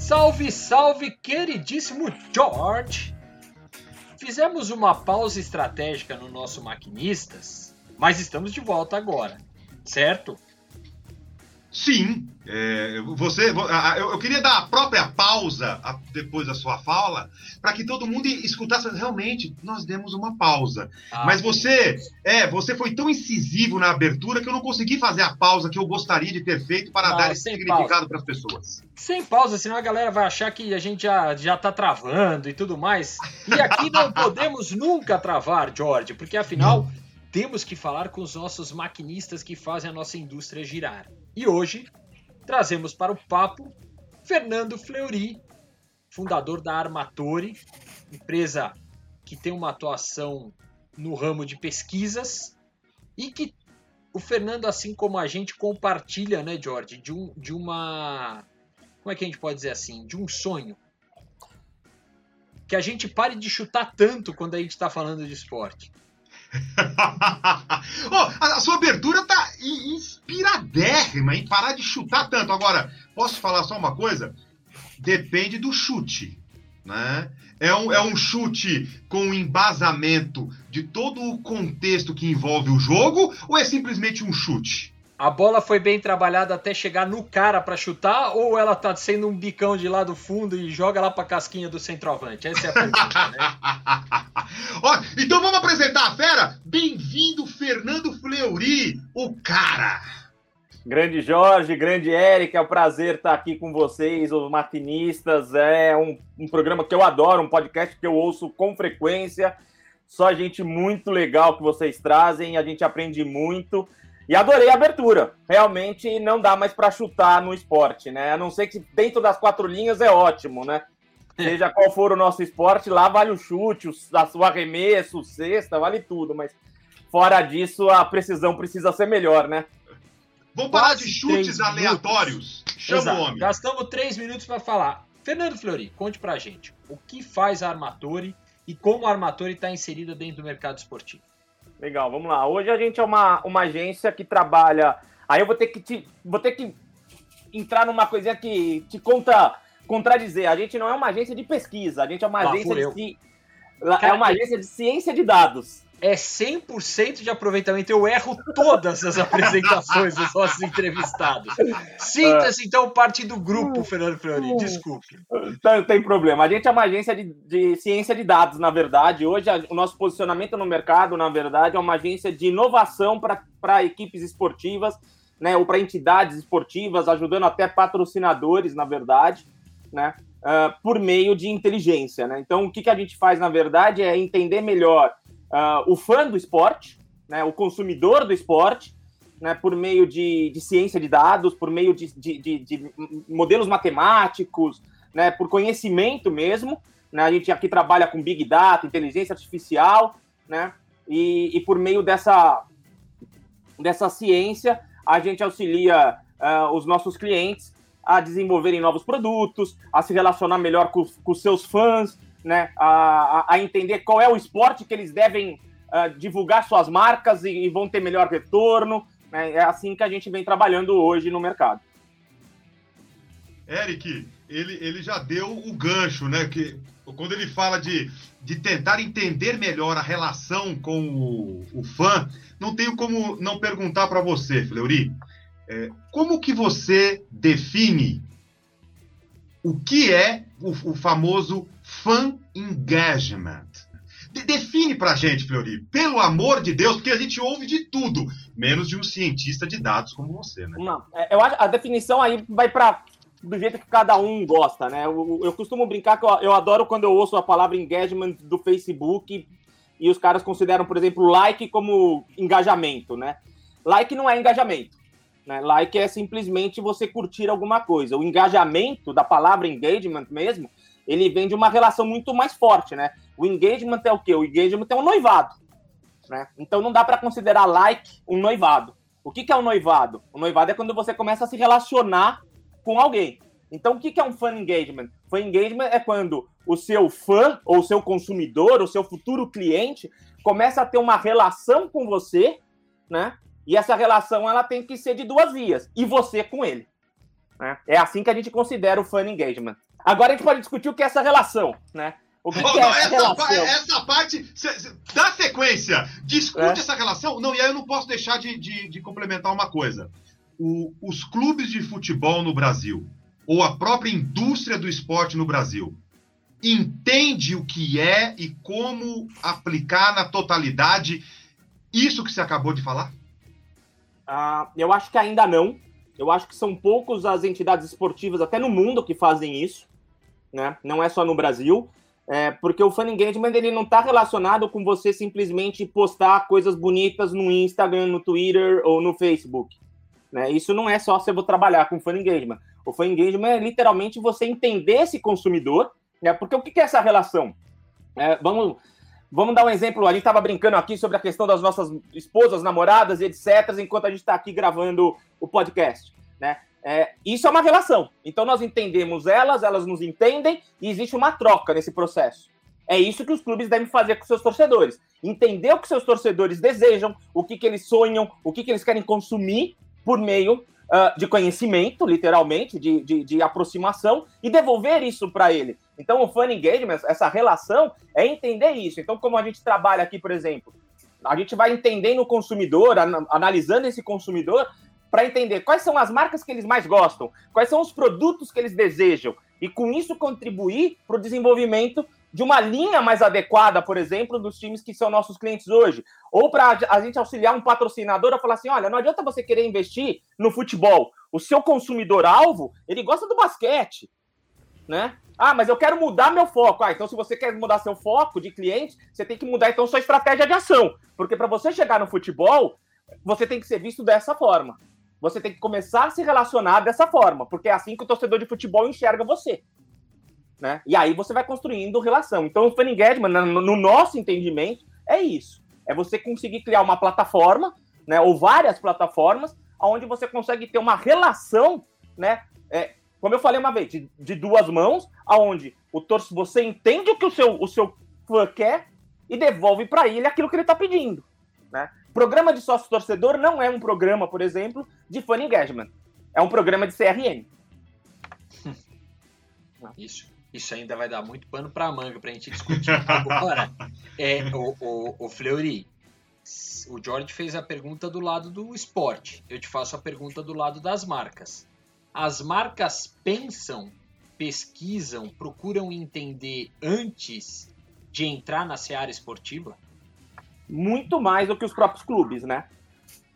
Salve, salve, queridíssimo George! Fizemos uma pausa estratégica no nosso Maquinistas, mas estamos de volta agora, certo? Sim, é, você, eu, queria dar a própria pausa depois da sua fala para que todo mundo escutasse realmente. Nós demos uma pausa, ah, mas você, é, você foi tão incisivo na abertura que eu não consegui fazer a pausa que eu gostaria de ter feito para não, dar esse significado para as pessoas. Sem pausa, senão a galera vai achar que a gente já já está travando e tudo mais. E aqui não podemos nunca travar, George, porque afinal temos que falar com os nossos maquinistas que fazem a nossa indústria girar. E hoje trazemos para o papo Fernando Fleury, fundador da Armatori, empresa que tem uma atuação no ramo de pesquisas e que o Fernando, assim como a gente, compartilha, né, George, de, um, de uma. Como é que a gente pode dizer assim? De um sonho. Que a gente pare de chutar tanto quando a gente está falando de esporte. oh, a sua abertura tá inspiradérrima em parar de chutar tanto. Agora, posso falar só uma coisa? Depende do chute. Né? É, um, é um chute com embasamento de todo o contexto que envolve o jogo ou é simplesmente um chute? A bola foi bem trabalhada até chegar no cara para chutar ou ela tá sendo um bicão de lá do fundo e joga lá para casquinha do centroavante? Essa é a pergunta, né? Ó, então vamos apresentar a fera? Bem-vindo, Fernando Fleury, o cara! Grande Jorge, grande Eric, é um prazer estar aqui com vocês, os maquinistas. É um, um programa que eu adoro, um podcast que eu ouço com frequência. Só gente muito legal que vocês trazem, a gente aprende muito. E adorei a abertura. Realmente não dá mais para chutar no esporte, né? A não ser que dentro das quatro linhas é ótimo, né? Seja qual for o nosso esporte, lá vale o chute, o, o arremesso, o cesta, vale tudo. Mas fora disso, a precisão precisa ser melhor, né? Vamos parar de chutes aleatórios. Chama Exato. o homem. Gastamos três minutos para falar. Fernando Flori, conte pra gente o que faz a Armatori e como a Armatori está inserida dentro do mercado esportivo. Legal, vamos lá. Hoje a gente é uma, uma agência que trabalha. Aí eu vou ter que te, vou ter que entrar numa coisinha que te conta contradizer. A gente não é uma agência de pesquisa, a gente é uma ah, agência de é uma agência de ciência de dados é 100% de aproveitamento. Eu erro todas as apresentações dos nossos entrevistados. Sinta-se, então, parte do grupo, Fernando Fleury. Desculpe. Não tem problema. A gente é uma agência de, de ciência de dados, na verdade. Hoje, o nosso posicionamento no mercado, na verdade, é uma agência de inovação para equipes esportivas, né, ou para entidades esportivas, ajudando até patrocinadores, na verdade, né, uh, por meio de inteligência. Né? Então, o que, que a gente faz, na verdade, é entender melhor uh, o fã do esporte, né, o consumidor do esporte, né, por meio de, de ciência de dados, por meio de, de, de, de modelos matemáticos, né, por conhecimento mesmo. Né, a gente aqui trabalha com Big Data, inteligência artificial, né, e, e por meio dessa, dessa ciência, a gente auxilia uh, os nossos clientes a desenvolverem novos produtos, a se relacionar melhor com, com seus fãs, né, a, a entender qual é o esporte que eles devem uh, divulgar suas marcas e, e, vão ter melhor retorno. Né? É assim que a gente vem trabalhando hoje no mercado. Eric, ele, ele já deu o gancho, né? Que quando ele fala de, de tentar entender melhor a relação com o, o fã, não tenho como não perguntar para você, Fleury, é, como que você define o que é o, o famoso fan engagement. De define pra gente, Fleury, pelo amor de Deus, porque a gente ouve de tudo, menos de um cientista de dados como você, né? Não, é, eu acho a definição aí vai para do jeito que cada um gosta, né? Eu, eu costumo brincar que eu, eu, adoro quando eu ouço a palavra engagement do Facebook e os caras consideram, por exemplo, like como engajamento, né? Like não é engajamento. Né? Like é simplesmente você curtir alguma coisa. O engajamento da palavra engagement mesmo ele vem de uma relação muito mais forte, né? O engagement é o quê? O engagement é um noivado, né? Então não dá para considerar like um noivado. O que, que é um noivado? O noivado é quando você começa a se relacionar com alguém. Então, o que, é um fan engagement? Fan engagement é quando o seu fã, ou o seu consumidor, o seu futuro cliente, começa a ter uma relação com você, né? E essa relação ela tem que ser de duas vias, e você com ele. Né? É assim que a gente considera o fan engagement. Agora a gente pode discutir o que é essa relação, né? O que, Oh, que é não, essa essa, relação? pa- essa parte, cê- cê- dá sequência, discute É. essa relação. Não, e aí eu não posso deixar de, de- de complementar uma coisa. O- os clubes de futebol no Brasil, ou a própria indústria do esporte no Brasil, entende o que é e como aplicar na totalidade isso que você acabou de falar? Ah, eu acho que ainda não. Eu acho que são poucos as entidades esportivas, até no mundo, que fazem isso. Né? Não é só no Brasil. É, porque o fan engagement ele não está relacionado com você simplesmente postar coisas bonitas no Instagram, no Twitter ou no Facebook. Né? Isso não é só você vou trabalhar com fan engagement. O fan engagement é literalmente você entender esse consumidor, né? porque o que é essa relação? É, vamos, vamos dar um exemplo. A gente estava brincando aqui sobre a questão das nossas esposas, namoradas etc., enquanto a gente está aqui gravando o podcast. Né? É, isso é uma relação. Então nós entendemos elas, elas nos entendem e existe uma troca nesse processo. É isso que os clubes devem fazer com seus torcedores. Entender o que seus torcedores desejam, o que, que eles sonham, o que, que eles querem consumir por meio ah, de conhecimento, literalmente, de, de, de aproximação, e devolver isso para ele. Então, o fan engagement, essa relação, é entender isso. Então, como a gente trabalha aqui, por exemplo, a gente vai entendendo o consumidor, ana- analisando esse consumidor, para entender quais são as marcas que eles mais gostam, quais são os produtos que eles desejam, e com isso contribuir para o desenvolvimento de uma linha mais adequada, por exemplo, dos times que são nossos clientes hoje. Ou para a gente auxiliar um patrocinador a falar assim: olha, não adianta você querer investir no futebol. O seu consumidor-alvo, ele gosta do basquete. Né? Ah, mas eu quero mudar meu foco. Ah, então se você quer mudar seu foco de cliente, você tem que mudar então sua estratégia de ação. Porque para você chegar no futebol, você tem que ser visto dessa forma. Você tem que começar a se relacionar dessa forma, porque é assim que o torcedor de futebol enxerga você. Né? E aí você vai construindo relação. Então, o fan engagement, no, no nosso entendimento, é isso. É você conseguir criar uma plataforma, né, ou várias plataformas, onde você consegue ter uma relação, né, é, como eu falei uma vez, de, de duas mãos, aonde o torce, você entende o que o seu, o seu fã quer e devolve para ele aquilo que ele está pedindo. Né? Programa de sócio torcedor não é um programa, por exemplo, de fan engagement. É um programa de CRM. Isso. Isso ainda vai dar muito pano pra manga pra gente discutir. Agora, é, o, o, o Fleury, o George fez a pergunta do lado do esporte. Eu te faço a pergunta do lado das marcas. As marcas pensam, pesquisam, procuram entender antes de entrar na seara esportiva? Muito mais do que os próprios clubes, né?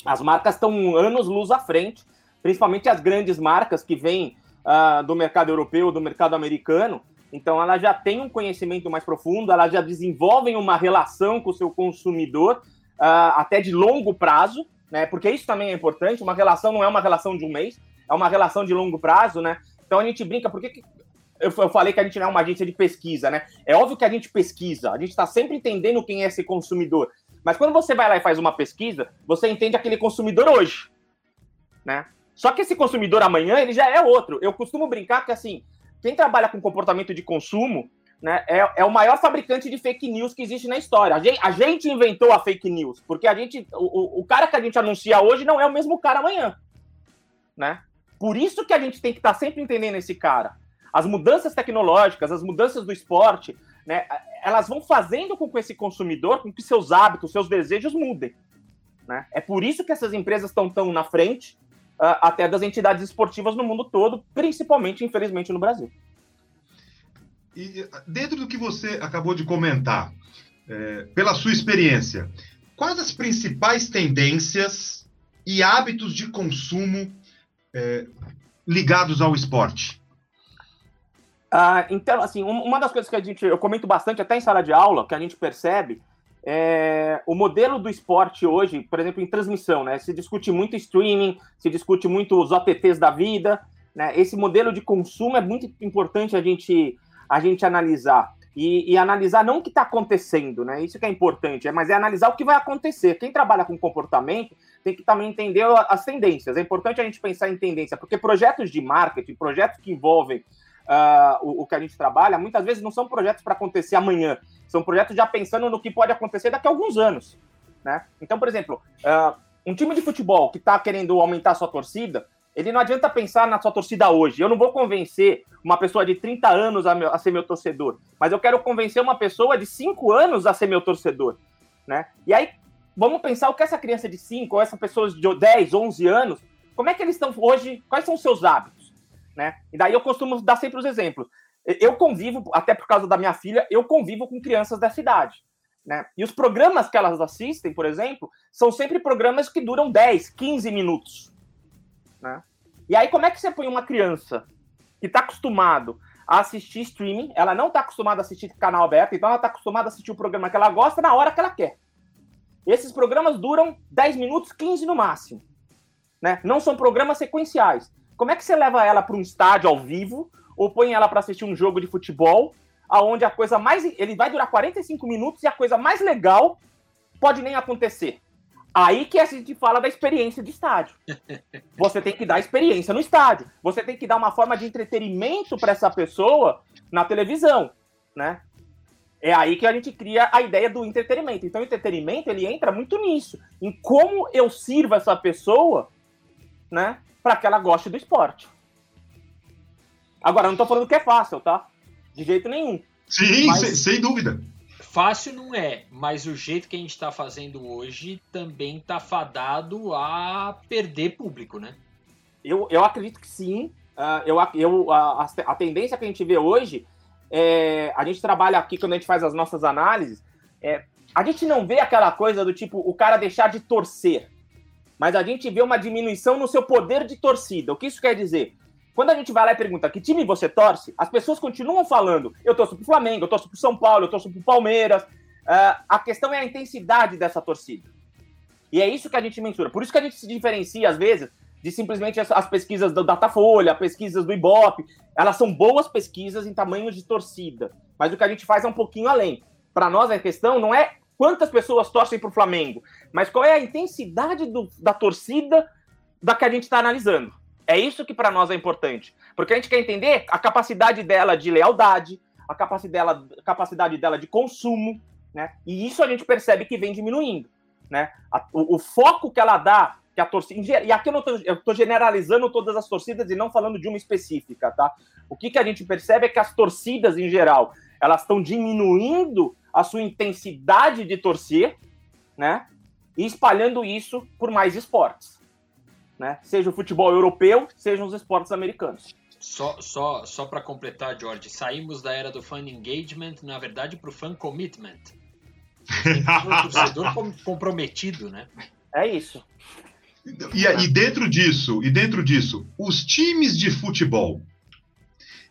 As marcas estão anos luz à frente, principalmente as grandes marcas que vêm ah, do mercado europeu, do mercado americano. Então, elas já têm um conhecimento mais profundo, elas já desenvolvem uma relação com o seu consumidor, ah, até de longo prazo, né? Porque isso também é importante. Uma relação não é uma relação de um mês, é uma relação de longo prazo, né? Então, a gente brinca, por que, eu falei que a gente não é uma agência de pesquisa, né? É óbvio que a gente pesquisa, a gente está sempre entendendo quem é esse consumidor. Mas quando você vai lá e faz uma pesquisa, você entende aquele consumidor hoje, né? Só que esse consumidor amanhã, ele já é outro. Eu costumo brincar que, assim, quem trabalha com comportamento de consumo, né, é, é o maior fabricante de fake news que existe na história. A gente, a gente inventou a fake news, porque a gente, o, o- cara que a gente anuncia hoje não é o mesmo cara amanhã, né? Por isso que a gente tem que estar sempre entendendo esse cara. As mudanças tecnológicas, as mudanças do esporte, né, elas vão fazendo com que esse consumidor, com que seus hábitos, seus desejos mudem. Né? É por isso que essas empresas estão tão na frente, ah, até das entidades esportivas no mundo todo, principalmente, infelizmente, no Brasil. E dentro do que você acabou de comentar, é, pela sua experiência, quais as principais tendências e hábitos de consumo é, ligados ao esporte? Ah, então, assim, um- uma das coisas que a gente, eu comento bastante até em sala de aula, que a gente percebe, é o modelo do esporte hoje, por exemplo, em transmissão, né? Se discute muito streaming, se discute muito os OTTs da vida, né? Esse modelo de consumo é muito importante a gente, a gente analisar. E, e analisar não o que está acontecendo, né? Isso que é importante, é, mas é analisar o que vai acontecer. Quem trabalha com comportamento tem que também entender as tendências. É importante a gente pensar em tendência, porque projetos de marketing, projetos que envolvem ah, o, o que a gente trabalha, muitas vezes não são projetos para acontecer amanhã, são projetos já pensando no que pode acontecer daqui a alguns anos. Né? Então, por exemplo, ah, um time de futebol que está querendo aumentar sua torcida, ele não adianta pensar na sua torcida hoje. Eu não vou convencer uma pessoa de 30 anos a, meu, a, ser meu torcedor, mas eu quero convencer uma pessoa de 5 anos a ser meu torcedor, né? E aí, vamos pensar o que essa criança de 5 ou essa pessoa de 10, 11 anos, como é que eles estão hoje, quais são os seus hábitos, né? E daí eu costumo dar sempre os exemplos. Eu convivo, até por causa da minha filha, eu convivo com crianças dessa idade. Né? E os programas que elas assistem, por exemplo, são sempre programas que duram 10, 15 minutos. Né? E aí, como é que você põe uma criança que está acostumado a assistir streaming, ela não está acostumada a assistir canal aberto, então ela está acostumada a assistir o programa que ela gosta na hora que ela quer. Esses programas duram 10 minutos, 15 no máximo. Né? Não são programas sequenciais. Como é que você leva ela para um estádio ao vivo, ou põe ela para assistir um jogo de futebol, aonde a coisa mais. Ele vai durar 45 minutos e a coisa mais legal pode nem acontecer. Aí que a gente fala da experiência de estádio. Você tem que dar experiência no estádio. Você tem que dar uma forma de entretenimento para essa pessoa na televisão, né? É aí que a gente cria a ideia do entretenimento. Então, o entretenimento ele entra muito nisso, em como eu sirvo essa pessoa, né, para que ela goste do esporte. Agora, não estou falando que é fácil, tá? De jeito nenhum. Sim, Mas... sem, sem dúvida. Fácil não é, mas o jeito que a gente está fazendo hoje também está fadado a perder público, né? Eu, eu acredito que sim. Uh, eu, eu, a, a tendência que a gente vê hoje, é, a gente trabalha aqui quando a gente faz as nossas análises, é, a gente não vê aquela coisa do tipo o cara deixar de torcer, mas a gente vê uma diminuição no seu poder de torcida. O que isso quer dizer? Quando a gente vai lá e pergunta que time você torce, as pessoas continuam falando: eu torço pro Flamengo, eu torço pro São Paulo, eu torço pro Palmeiras. Uh, a questão é a intensidade dessa torcida. E é isso que a gente mensura. Por isso que a gente se diferencia, às vezes, de simplesmente as, as pesquisas do Datafolha, pesquisas do Ibope. Elas são boas pesquisas em tamanho de torcida. Mas o que a gente faz é um pouquinho além. Para nós, a questão não é quantas pessoas torcem para o Flamengo, mas qual é a intensidade do, da torcida da que a gente está analisando. É isso que para nós é importante. Porque a gente quer entender a capacidade dela de lealdade, a capacidade dela, a capacidade dela de consumo, né? E isso a gente percebe que vem diminuindo, né? A, o, o, foco que ela dá, que a torcida. E aqui eu estou generalizando todas as torcidas e não falando de uma específica, tá? O que, que a gente percebe é que as torcidas, em geral, elas estão diminuindo a sua intensidade de torcer, né? E espalhando isso por mais esportes né? Seja o futebol europeu, sejam os esportes americanos. Só, só, só para completar, George, saímos da era do fan engagement, na verdade, para o fan commitment. Um torcedor comprometido, né? É isso. E, e dentro disso, e dentro disso, os times de futebol,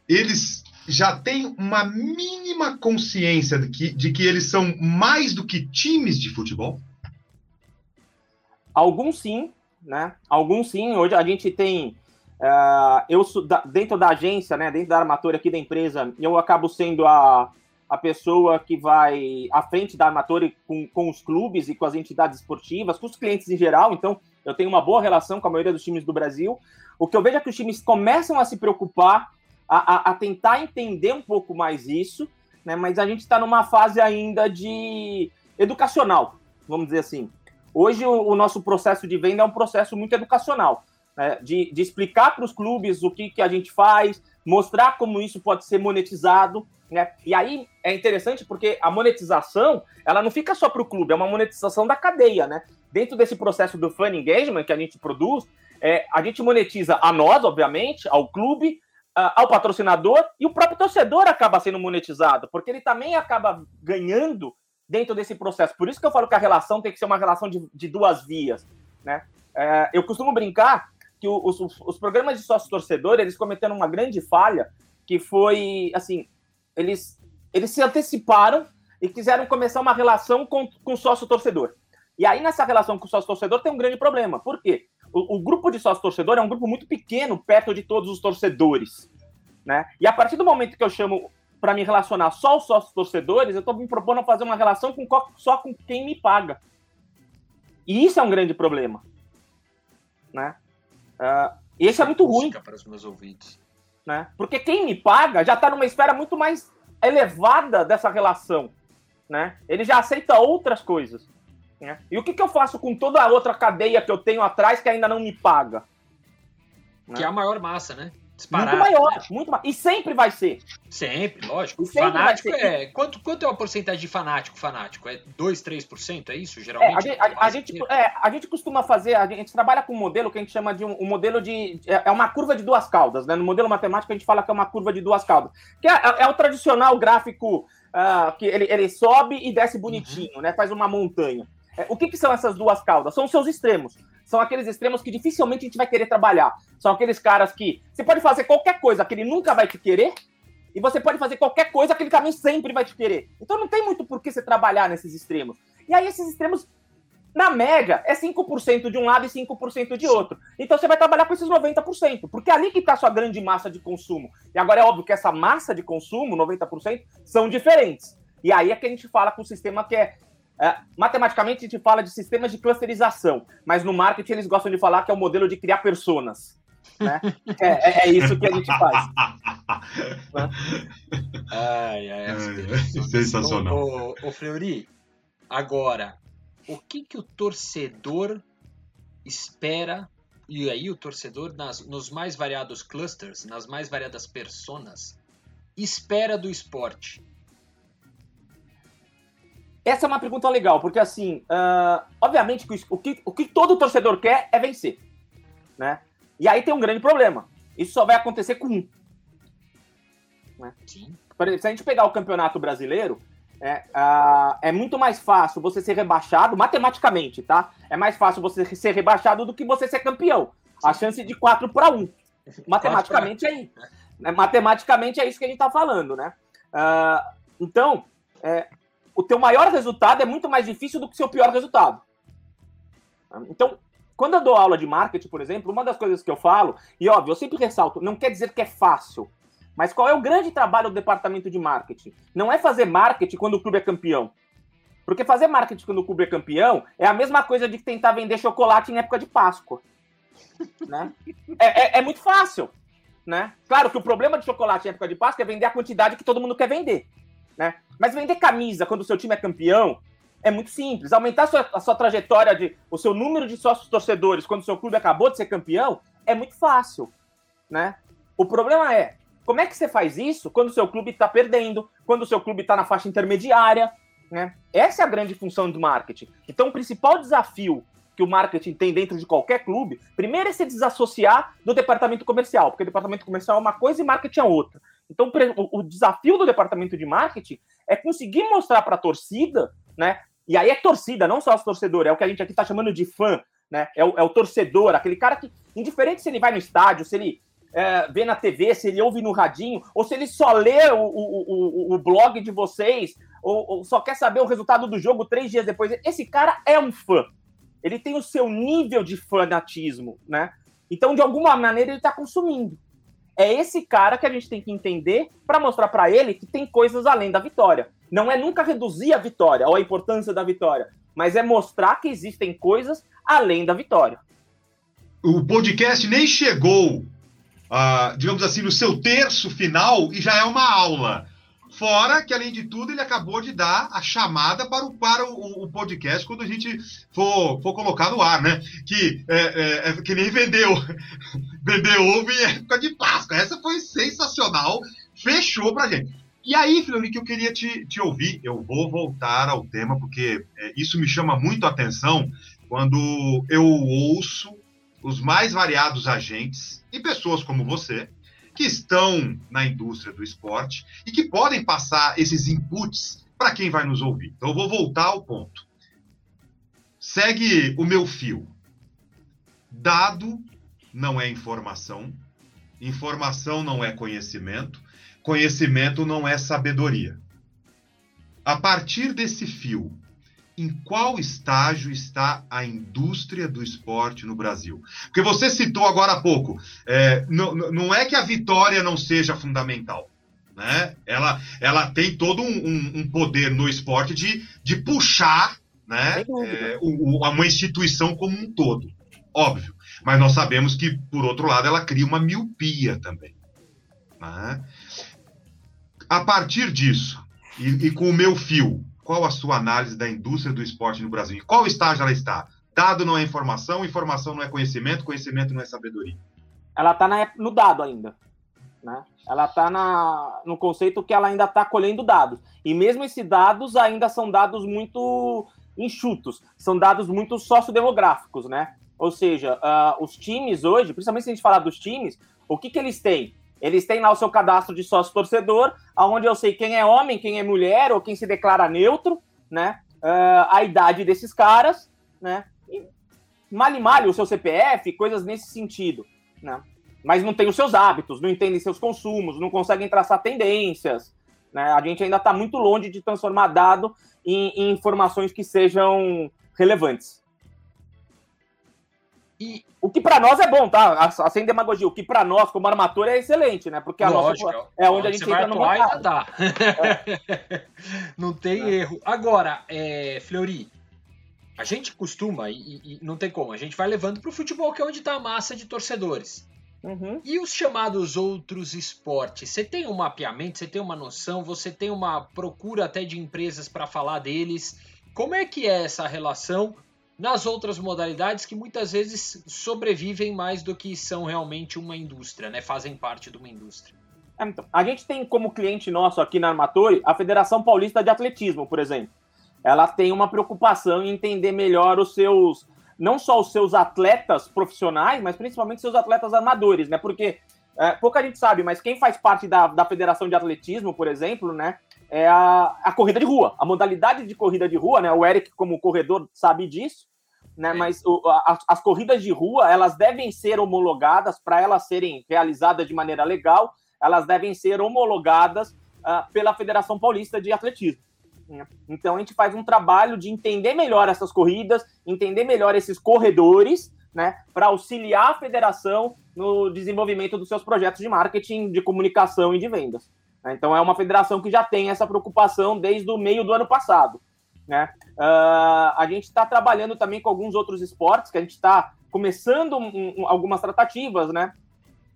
eles já têm uma mínima consciência de que, de que eles são mais do que times de futebol? Alguns sim, né? Alguns sim, hoje a gente tem. Uh, eu dentro da agência, né, dentro da armatura aqui da empresa, eu acabo sendo a, a pessoa que vai à frente da armatura com, com os clubes e com as entidades esportivas, com os clientes em geral. Então, eu tenho uma boa relação com a maioria dos times do Brasil. O que eu vejo é que os times começam a se preocupar, a, a, a tentar entender um pouco mais isso, né? Mas a gente está numa fase ainda de educacional, vamos dizer assim. Hoje, o, o nosso processo de venda é um processo muito educacional, né? de, de explicar para os clubes o que, que a gente faz, mostrar como isso pode ser monetizado. Né? E aí é interessante porque a monetização ela não fica só para o clube, é uma monetização da cadeia. Né? Dentro desse processo do fan engagement que a gente produz, é, a gente monetiza a nós, obviamente, ao clube, ao patrocinador e o próprio torcedor acaba sendo monetizado, porque ele também acaba ganhando dentro desse processo. Por isso que eu falo que a relação tem que ser uma relação de, de duas vias, né? É, eu costumo brincar que os, os, programas de sócio-torcedor, eles cometeram uma grande falha, que foi, assim, eles, eles se anteciparam e quiseram começar uma relação com, com sócio-torcedor. E aí, nessa relação com o sócio-torcedor, tem um grande problema. Por quê? O, o grupo de sócio-torcedor é um grupo muito pequeno, perto de todos os torcedores. Né? E a partir do momento que eu chamo para me relacionar só aos sócios torcedores, eu estou me propondo a fazer uma relação com, só com quem me paga. E isso é um grande problema. Né? Uh, esse é muito ruim. para os meus ouvidos. Né? Porque quem me paga já está numa esfera muito mais elevada dessa relação. Né? Ele já aceita outras coisas. Né? E o que, que eu faço com toda a outra cadeia que eu tenho atrás que ainda não me paga? Que é a maior massa, né? Disparado. Muito maior, muito maior. E sempre vai ser. Sempre, lógico. Sempre fanático é. Quanto, quanto é a porcentagem de fanático fanático? É 2, 3%? É isso, geralmente? É, a, a, a gente, é, a gente costuma fazer, a gente trabalha com um modelo que a gente chama de um, um, modelo de. É, é uma curva de duas caudas, né? No modelo matemático a gente fala que é uma curva de duas caudas. Que é, é o tradicional gráfico uh, que ele, ele sobe e desce bonitinho, uhum. né? Faz uma montanha. É, o que, que, são essas duas caudas? São os seus extremos. São aqueles extremos que dificilmente a gente vai querer trabalhar. São aqueles caras que você pode fazer qualquer coisa que ele nunca vai te querer, e você pode fazer qualquer coisa que ele também sempre vai te querer. Então não tem muito por que você trabalhar nesses extremos. E aí esses extremos, na média, é 5% de um lado e 5% de outro. Então você vai trabalhar com esses 90%, porque é ali que está a sua grande massa de consumo. E agora é óbvio que essa massa de consumo, 90%, são diferentes. E aí é que a gente fala com o sistema que é é, matematicamente, a gente fala de sistemas de clusterização, mas no marketing eles gostam de falar que é o modelo de criar personas. Né? É, é, é, isso que a gente faz. né? Ai, ai, é, sensacional. Ô, ô, Fleury, agora, o que, que o torcedor espera, e aí o torcedor nas, nos mais variados clusters, nas mais variadas personas, espera do esporte? Essa é uma pergunta legal, porque assim, uh, obviamente o que, o que todo torcedor quer é vencer, né? E aí tem um grande problema. Isso só vai acontecer com um. Né? Exemplo, se a gente pegar o campeonato brasileiro, é, uh, é muito mais fácil você ser rebaixado, matematicamente, tá? É mais fácil você ser rebaixado do que você ser campeão. A chance de 4 para 1. Matematicamente é, né? matematicamente é isso que a gente tá falando, né? Uh, então, é, o teu maior resultado é muito mais difícil do que o seu pior resultado. Então, quando eu dou aula de marketing, por exemplo, uma das coisas que eu falo, e óbvio, eu sempre ressalto, não quer dizer que é fácil, mas qual é o grande trabalho do departamento de marketing? Não é fazer marketing quando o clube é campeão. Porque fazer marketing quando o clube é campeão é a mesma coisa de tentar vender chocolate em época de Páscoa. né? É, é, é, muito fácil. Né? Claro que o problema de chocolate em época de Páscoa é vender a quantidade que todo mundo quer vender. Né? Mas vender camisa quando o seu time é campeão é muito simples. Aumentar a sua, a sua trajetória, de, o seu número de sócios torcedores quando o seu clube acabou de ser campeão é muito fácil. Né? O problema é, como é que você faz isso quando o seu clube está perdendo, quando o seu clube está na faixa intermediária? Né? Essa é a grande função do marketing. Então, o principal desafio que o marketing tem dentro de qualquer clube, primeiro é se desassociar do departamento comercial, porque departamento comercial é uma coisa e marketing é outra. Então, o desafio do departamento de marketing é conseguir mostrar para a torcida, né? E aí é torcida, não só os torcedores, é o que a gente aqui está chamando de fã, né? É o, é o, torcedor, aquele cara que, indiferente se ele vai no estádio, se ele é, vê na TV, se ele ouve no radinho, ou se ele só lê o, o, o, o blog de vocês, ou, ou só quer saber o resultado do jogo três dias depois, esse cara é um fã. Ele tem o seu nível de fanatismo, né? Então, de alguma maneira, ele está consumindo. É esse cara que a gente tem que entender para mostrar para ele que tem coisas além da vitória. Não é nunca reduzir a vitória ou a importância da vitória, mas é mostrar que existem coisas além da vitória. O podcast nem chegou, uh, digamos assim, no seu terço final e já é uma aula. Fora que, além de tudo, ele acabou de dar a chamada para o, para o, o podcast quando a gente for, for colocar no ar, né? Que, é, é, é que nem vendeu. Vendeu ovo em época de Páscoa. Essa foi sensacional. Fechou pra gente. E aí, Filoni, que eu queria te, te ouvir, eu vou voltar ao tema, porque é, isso me chama muito a atenção quando eu ouço os mais variados agentes e pessoas como você que estão na indústria do esporte e que podem passar esses inputs para quem vai nos ouvir. Então, eu vou voltar ao ponto. Segue o meu fio. Dado não é informação, informação não é conhecimento, conhecimento não é sabedoria. A partir desse fio, em qual estágio está a indústria do esporte no Brasil? Porque você citou agora há pouco, é, não, não é que a vitória não seja fundamental. Né? Ela, ela tem todo um, um, um poder no esporte de, de puxar né, é, o, o, uma instituição como um todo, óbvio. Mas nós sabemos que, por outro lado, ela cria uma miopia também. Né? A partir disso, e, e com o meu fio, qual a sua análise da indústria do esporte no Brasil? Em qual estágio ela está? Dado não é informação, informação não é conhecimento, conhecimento não é sabedoria. ela está no dado ainda. Né? Ela está no conceito que ela ainda está colhendo dados. E mesmo esses dados ainda são dados muito enxutos, são dados muito sociodemográficos, né? Ou seja, uh, os times hoje, principalmente se a gente falar dos times, o que, que eles têm? Eles têm lá o seu cadastro de sócio-torcedor, onde eu sei quem é homem, quem é mulher, ou quem se declara neutro, né? Uh, a idade desses caras, né? E male male o seu CPF, coisas nesse sentido, né? Mas não tem os seus hábitos, não entendem seus consumos, não conseguem traçar tendências, né? A gente ainda está muito longe de transformar dado em, em informações que sejam relevantes. E o que para nós é bom, tá? Sem demagogia. O que para nós, como armador, é excelente, né? Porque a Lógico, nossa é onde a gente entra no mercado. Dá. É. não tem é. erro. Agora, é, Fleury, a gente costuma, e, e, não tem como, a gente vai levando para o futebol, que é onde está a massa de torcedores. Uhum. E os chamados outros esportes? Você tem um mapeamento, você tem uma noção, você tem uma procura até de empresas para falar deles. Como é que é essa relação nas outras modalidades que muitas vezes sobrevivem mais do que são realmente uma indústria, né? Fazem parte de uma indústria. É, então, a gente tem como cliente nosso aqui na Armatori a Federação Paulista de Atletismo, por exemplo. Ela tem uma preocupação em entender melhor os seus não só os seus atletas profissionais, mas principalmente seus atletas amadores, né? Porque é, pouca gente sabe, mas quem faz parte da, da Federação de Atletismo, por exemplo, né? É a, a corrida de rua, a modalidade de corrida de rua, né? O Eric, como corredor, sabe disso, né? É. Mas o, a, as corridas de rua, elas devem ser homologadas para elas serem realizadas de maneira legal, elas devem ser homologadas uh, pela Federação Paulista de Atletismo. Né? Então a gente faz um trabalho de entender melhor essas corridas, entender melhor esses corredores, né, para auxiliar a federação no desenvolvimento dos seus projetos de marketing, de comunicação e de vendas. Né? Então é uma federação que já tem essa preocupação desde o meio do ano passado. Né? Uh, a gente está trabalhando também com alguns outros esportes, que a gente está começando um, um, algumas tratativas, né?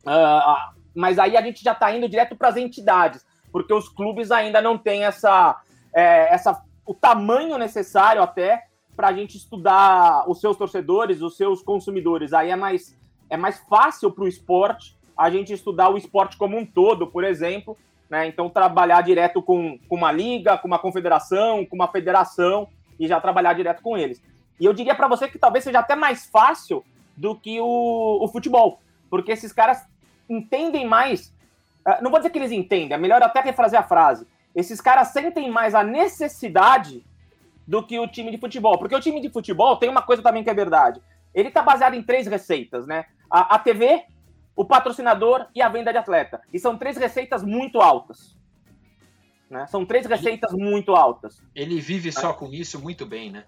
Uh, mas aí a gente já está indo direto para as entidades, porque os clubes ainda não têm essa, é, essa, o tamanho necessário até para a gente estudar os seus torcedores, os seus consumidores. Aí é mais, é mais fácil para o esporte a gente estudar o esporte como um todo, por exemplo. Né? Então, trabalhar direto com, com uma liga, com uma confederação, com uma federação e já trabalhar direto com eles. E eu diria para você que talvez seja até mais fácil do que o, o futebol, porque esses caras entendem mais. Uh, não vou dizer que eles entendem, é melhor até refrazer a frase esses caras sentem mais a necessidade do que o time de futebol. Porque o time de futebol tem uma coisa também que é verdade. Ele está baseado em três receitas, né? A, a, TV, o patrocinador e a venda de atleta. E são três receitas muito altas. Né? São três receitas muito altas. Ele vive só com isso muito bem, né?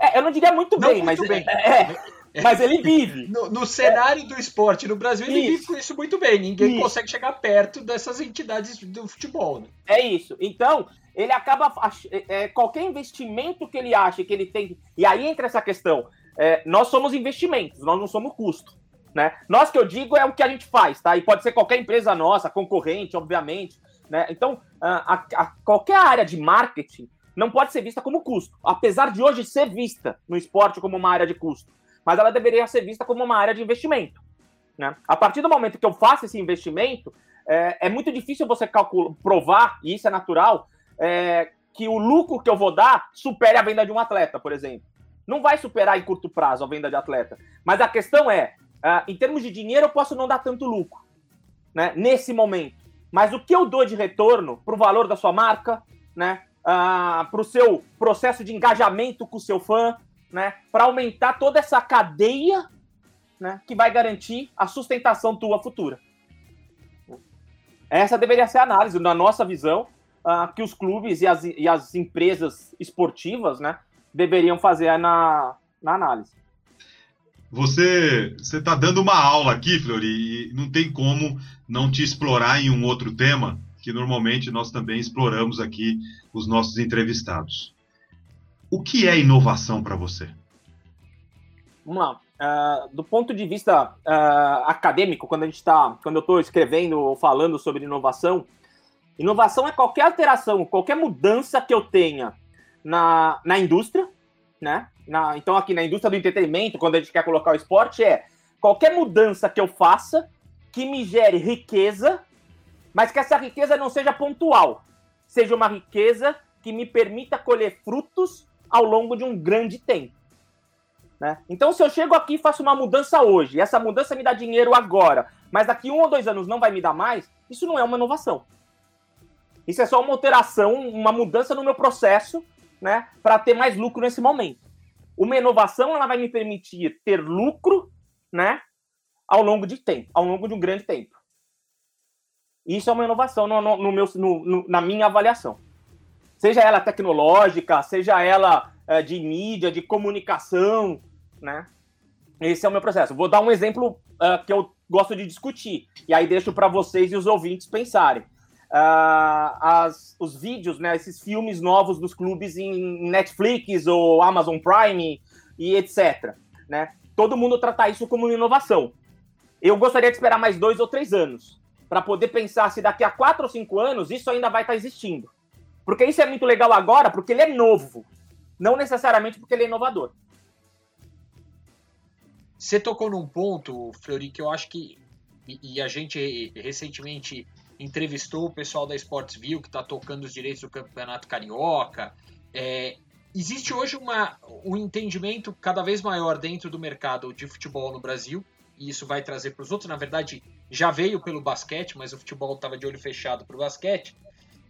É, eu não diria muito não bem, muito mas bem. É, é, mas ele vive. No, no cenário é. do esporte no Brasil, ele isso. vive com isso muito bem. Ninguém isso. consegue chegar perto dessas entidades do futebol. Né? É isso. Então, ele acaba. É, é, qualquer investimento que ele acha que ele tem. E aí entra essa questão. É, nós somos investimentos, nós não somos custo. Né? Nós que eu digo é o que a gente faz, tá? E pode ser qualquer empresa nossa, concorrente, obviamente. Né? Então, a, a, qualquer área de marketing não pode ser vista como custo, apesar de hoje ser vista no esporte como uma área de custo mas ela deveria ser vista como uma área de investimento. Né? A partir do momento que eu faço esse investimento, é, é muito difícil você calcular, provar, e isso é natural, é, que o lucro que eu vou dar supere a venda de um atleta, por exemplo. Não vai superar em curto prazo a venda de atleta. Mas a questão é, uh, em termos de dinheiro, eu posso não dar tanto lucro né, nesse momento. Mas o que eu dou de retorno para o valor da sua marca, né, uh, para o seu processo de engajamento com o seu fã, né, para aumentar toda essa cadeia né, que vai garantir a sustentação tua futura. Essa deveria ser a análise, na nossa visão, uh, que os clubes e as, e as empresas esportivas né, deveriam fazer na, na análise. Você está dando uma aula aqui, Flori, e não tem como não te explorar em um outro tema que normalmente nós também exploramos aqui os nossos entrevistados. O que é inovação para você? Vamos lá. Uh, do ponto de vista uh, acadêmico, quando a gente está, quando eu estou escrevendo ou falando sobre inovação, inovação é qualquer alteração, qualquer mudança que eu tenha na, na indústria, né? Na, então aqui na indústria do entretenimento, quando a gente quer colocar o esporte, é qualquer mudança que eu faça que me gere riqueza, mas que essa riqueza não seja pontual, seja uma riqueza que me permita colher frutos ao longo de um grande tempo. Né? Então, se eu chego aqui e faço uma mudança hoje, e essa mudança me dá dinheiro agora, mas daqui um ou dois anos não vai me dar mais, isso não é uma inovação. Isso é só uma alteração, uma mudança no meu processo, né, para ter mais lucro nesse momento. Uma inovação, ela vai me permitir ter lucro, né, ao longo de tempo, ao longo de um grande tempo. Isso é uma inovação no, no, no meu, no, na minha avaliação. Seja ela tecnológica, seja ela é, de mídia, de comunicação, né? Esse é o meu processo. Vou dar um exemplo uh, que eu gosto de discutir, e aí deixo para vocês e os ouvintes pensarem. Uh, as, os vídeos, né, esses filmes novos dos clubes em Netflix ou Amazon Prime e etc. Né? Todo mundo tratar isso como uma inovação. Eu gostaria de esperar mais dois ou três anos para poder pensar se daqui a quatro ou cinco anos isso ainda vai estar tá existindo. Porque isso é muito legal agora, porque ele é novo, não necessariamente porque ele é inovador. Você tocou num ponto, Fleury, que eu acho que. E, a gente recentemente entrevistou o pessoal da Sportsville, que está tocando os direitos do Campeonato Carioca. É, existe hoje uma, um entendimento cada vez maior dentro do mercado de futebol no Brasil, e isso vai trazer para os outros. Na verdade, já veio pelo basquete, mas o futebol estava de olho fechado para o basquete,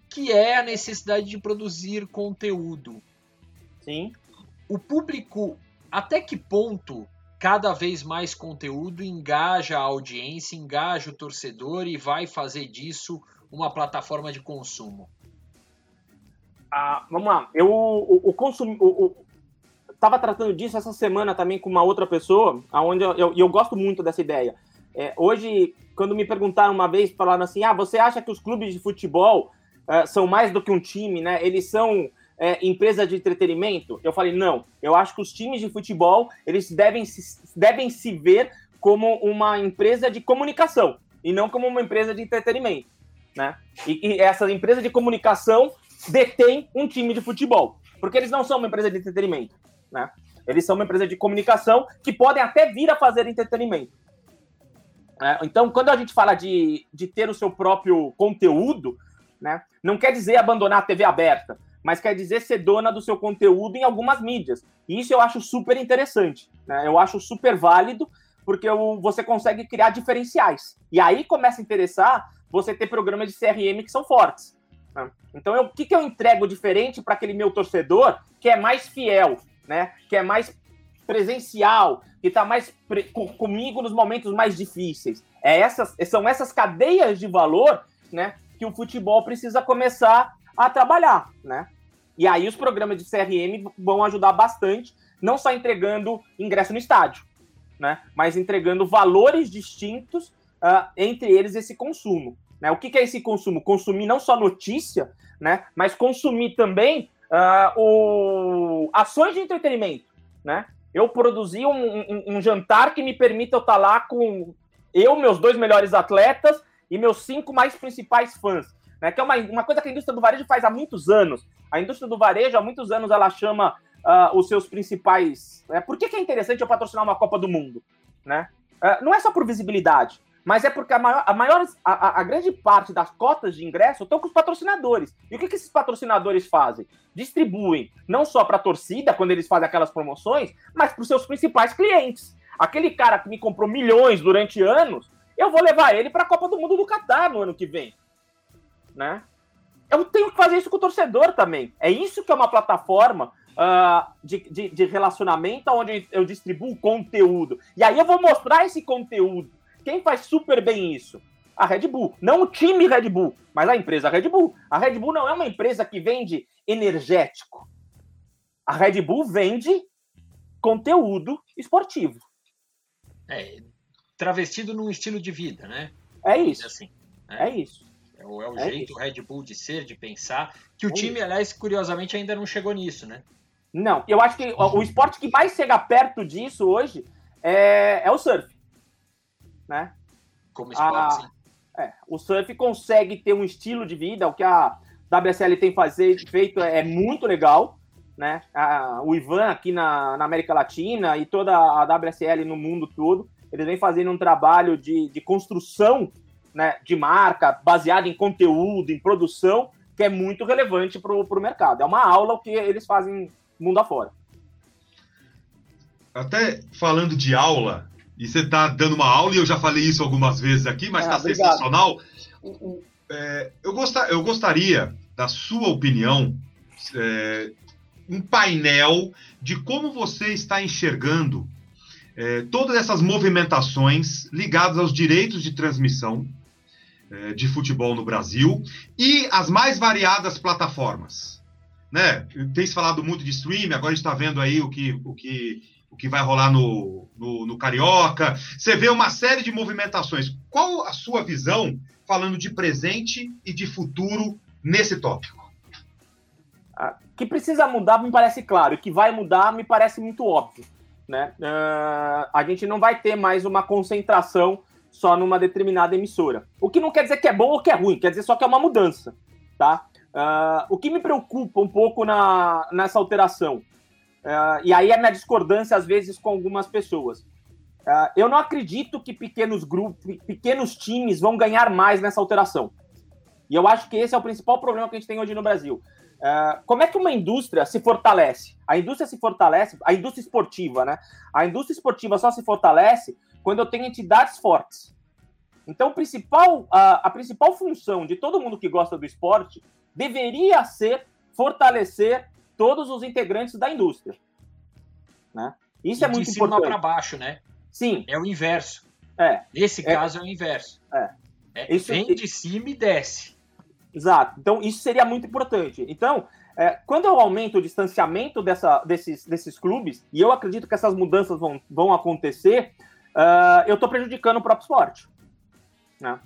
que é a necessidade de produzir conteúdo. Sim. O público, até que ponto cada vez mais conteúdo engaja a audiência, engaja o torcedor e vai fazer disso uma plataforma de consumo? Ah, vamos lá. Eu o, o consumo, o, tava tratando disso essa semana também com uma outra pessoa, aonde eu, eu, eu gosto muito dessa ideia. É, hoje, quando me perguntaram uma vez, falaram assim: ah, você acha que os clubes de futebol uh, são mais do que um time, né? Eles são é, empresa de entretenimento? Eu falei, não. Eu acho que os times de futebol, eles devem se, devem se ver como uma empresa de comunicação e não como uma empresa de entretenimento, né? E, e essa empresa de comunicação detém um time de futebol, porque eles não são uma empresa de entretenimento, né? Eles são uma empresa de comunicação que podem até vir a fazer entretenimento. É, então, quando a gente fala de, de ter o seu próprio conteúdo, né, não quer dizer abandonar a TV aberta, mas quer dizer ser dona do seu conteúdo em algumas mídias. E isso eu acho super interessante. Né? Eu acho super válido, porque você consegue criar diferenciais. E aí começa a interessar você ter programas de CRM que são fortes. Né? Então, o que, que eu entrego diferente para aquele meu torcedor que é mais fiel, né? que é mais presencial, que está mais comigo nos momentos mais difíceis? É essas, são essas cadeias de valor né, que o futebol precisa começar a trabalhar, né? E aí os programas de CRM vão ajudar bastante, não só entregando ingresso no estádio, né? Mas entregando valores distintos, uh, entre eles esse consumo. Né? O que, que, é esse consumo? Consumir não só notícia, né? Mas consumir também uh, o... ações de entretenimento, né? Eu produzi um, um, um jantar que me permita eu estar lá com eu, meus dois melhores atletas e meus cinco mais principais fãs né? Que é uma, uma coisa que a indústria do varejo faz há muitos anos. A indústria do varejo, há muitos anos, ela chama uh, os seus principais. Né? Por que, que, é interessante eu patrocinar uma Copa do Mundo? Né? Uh, não é só por visibilidade, mas é porque a, maior, a, maior, a, a grande parte das cotas de ingresso estão com os patrocinadores. E o que, que esses patrocinadores fazem? Distribuem não só para a torcida, quando eles fazem aquelas promoções, mas para os seus principais clientes. Aquele cara que me comprou milhões durante anos, eu vou levar ele para a Copa do Mundo do Catar no ano que vem né? Eu tenho que fazer isso com o torcedor também. É isso que é uma plataforma uh, de, de, de, relacionamento onde eu distribuo conteúdo. E aí eu vou mostrar esse conteúdo. Quem faz super bem isso? A Red Bull. Não o time Red Bull, mas a empresa Red Bull. A Red Bull não é uma empresa que vende energético. A Red Bull vende conteúdo esportivo. É, travestido num estilo de vida, né? É isso. Assim, é. é isso. É o, é o é jeito isso. Red Bull de ser, de pensar. Que o é time, isso. aliás, curiosamente, ainda não chegou nisso, né? Não, eu acho que o, o esporte que mais chega perto disso hoje é, é o surf. Né? Como esporte, a, sim. É, o surf consegue ter um estilo de vida, o que a WSL tem fazer, feito é muito legal. Né? A, o Ivan aqui na, na América Latina e toda a WSL no mundo todo eles vêm fazendo um trabalho de, de construção né, de marca, baseado em conteúdo, em produção, que é muito relevante para o mercado. É uma aula o que eles fazem mundo afora. Até falando de aula, e você está dando uma aula, e eu já falei isso algumas vezes aqui, mas está ah, sensacional. É, eu, gostar, eu gostaria da sua opinião, é, um painel de como você está enxergando é, todas essas movimentações ligadas aos direitos de transmissão de futebol no Brasil e as mais variadas plataformas. Né? Tem se falado muito de streaming, agora está vendo aí o que, o que, o que vai rolar no, no, no Carioca. Você vê uma série de movimentações. Qual a sua visão falando de presente e de futuro nesse tópico? Ah, que precisa mudar me parece claro, que vai mudar me parece muito óbvio. Né? Uh, a gente não vai ter mais uma concentração só numa determinada emissora. O que não quer dizer que é bom ou que é ruim, quer dizer só que é uma mudança. Tá? Uh, o que me preocupa um pouco na, nessa alteração, uh, e aí é minha discordância às vezes com algumas pessoas. eu não acredito que pequenos grupos, pequenos times vão ganhar mais nessa alteração. E eu acho que esse é o principal problema que a gente tem hoje no Brasil. Uh, como é que uma indústria se fortalece? A indústria se fortalece, a indústria esportiva, né? A indústria esportiva só se fortalece quando eu tenho entidades fortes. Então, o principal, a, a principal função de todo mundo que gosta do esporte deveria ser fortalecer todos os integrantes da indústria. Né? Isso e é muito de importante. para baixo, né? Sim. É o inverso. É. Nesse é. caso é o inverso. É. é Isso vem de cima e desce. Exato. Então, isso seria muito importante. Então, é, quando eu aumento o distanciamento dessa, desses, desses clubes, e eu acredito que essas mudanças vão, vão acontecer, uh, eu estou prejudicando o próprio esporte. Né?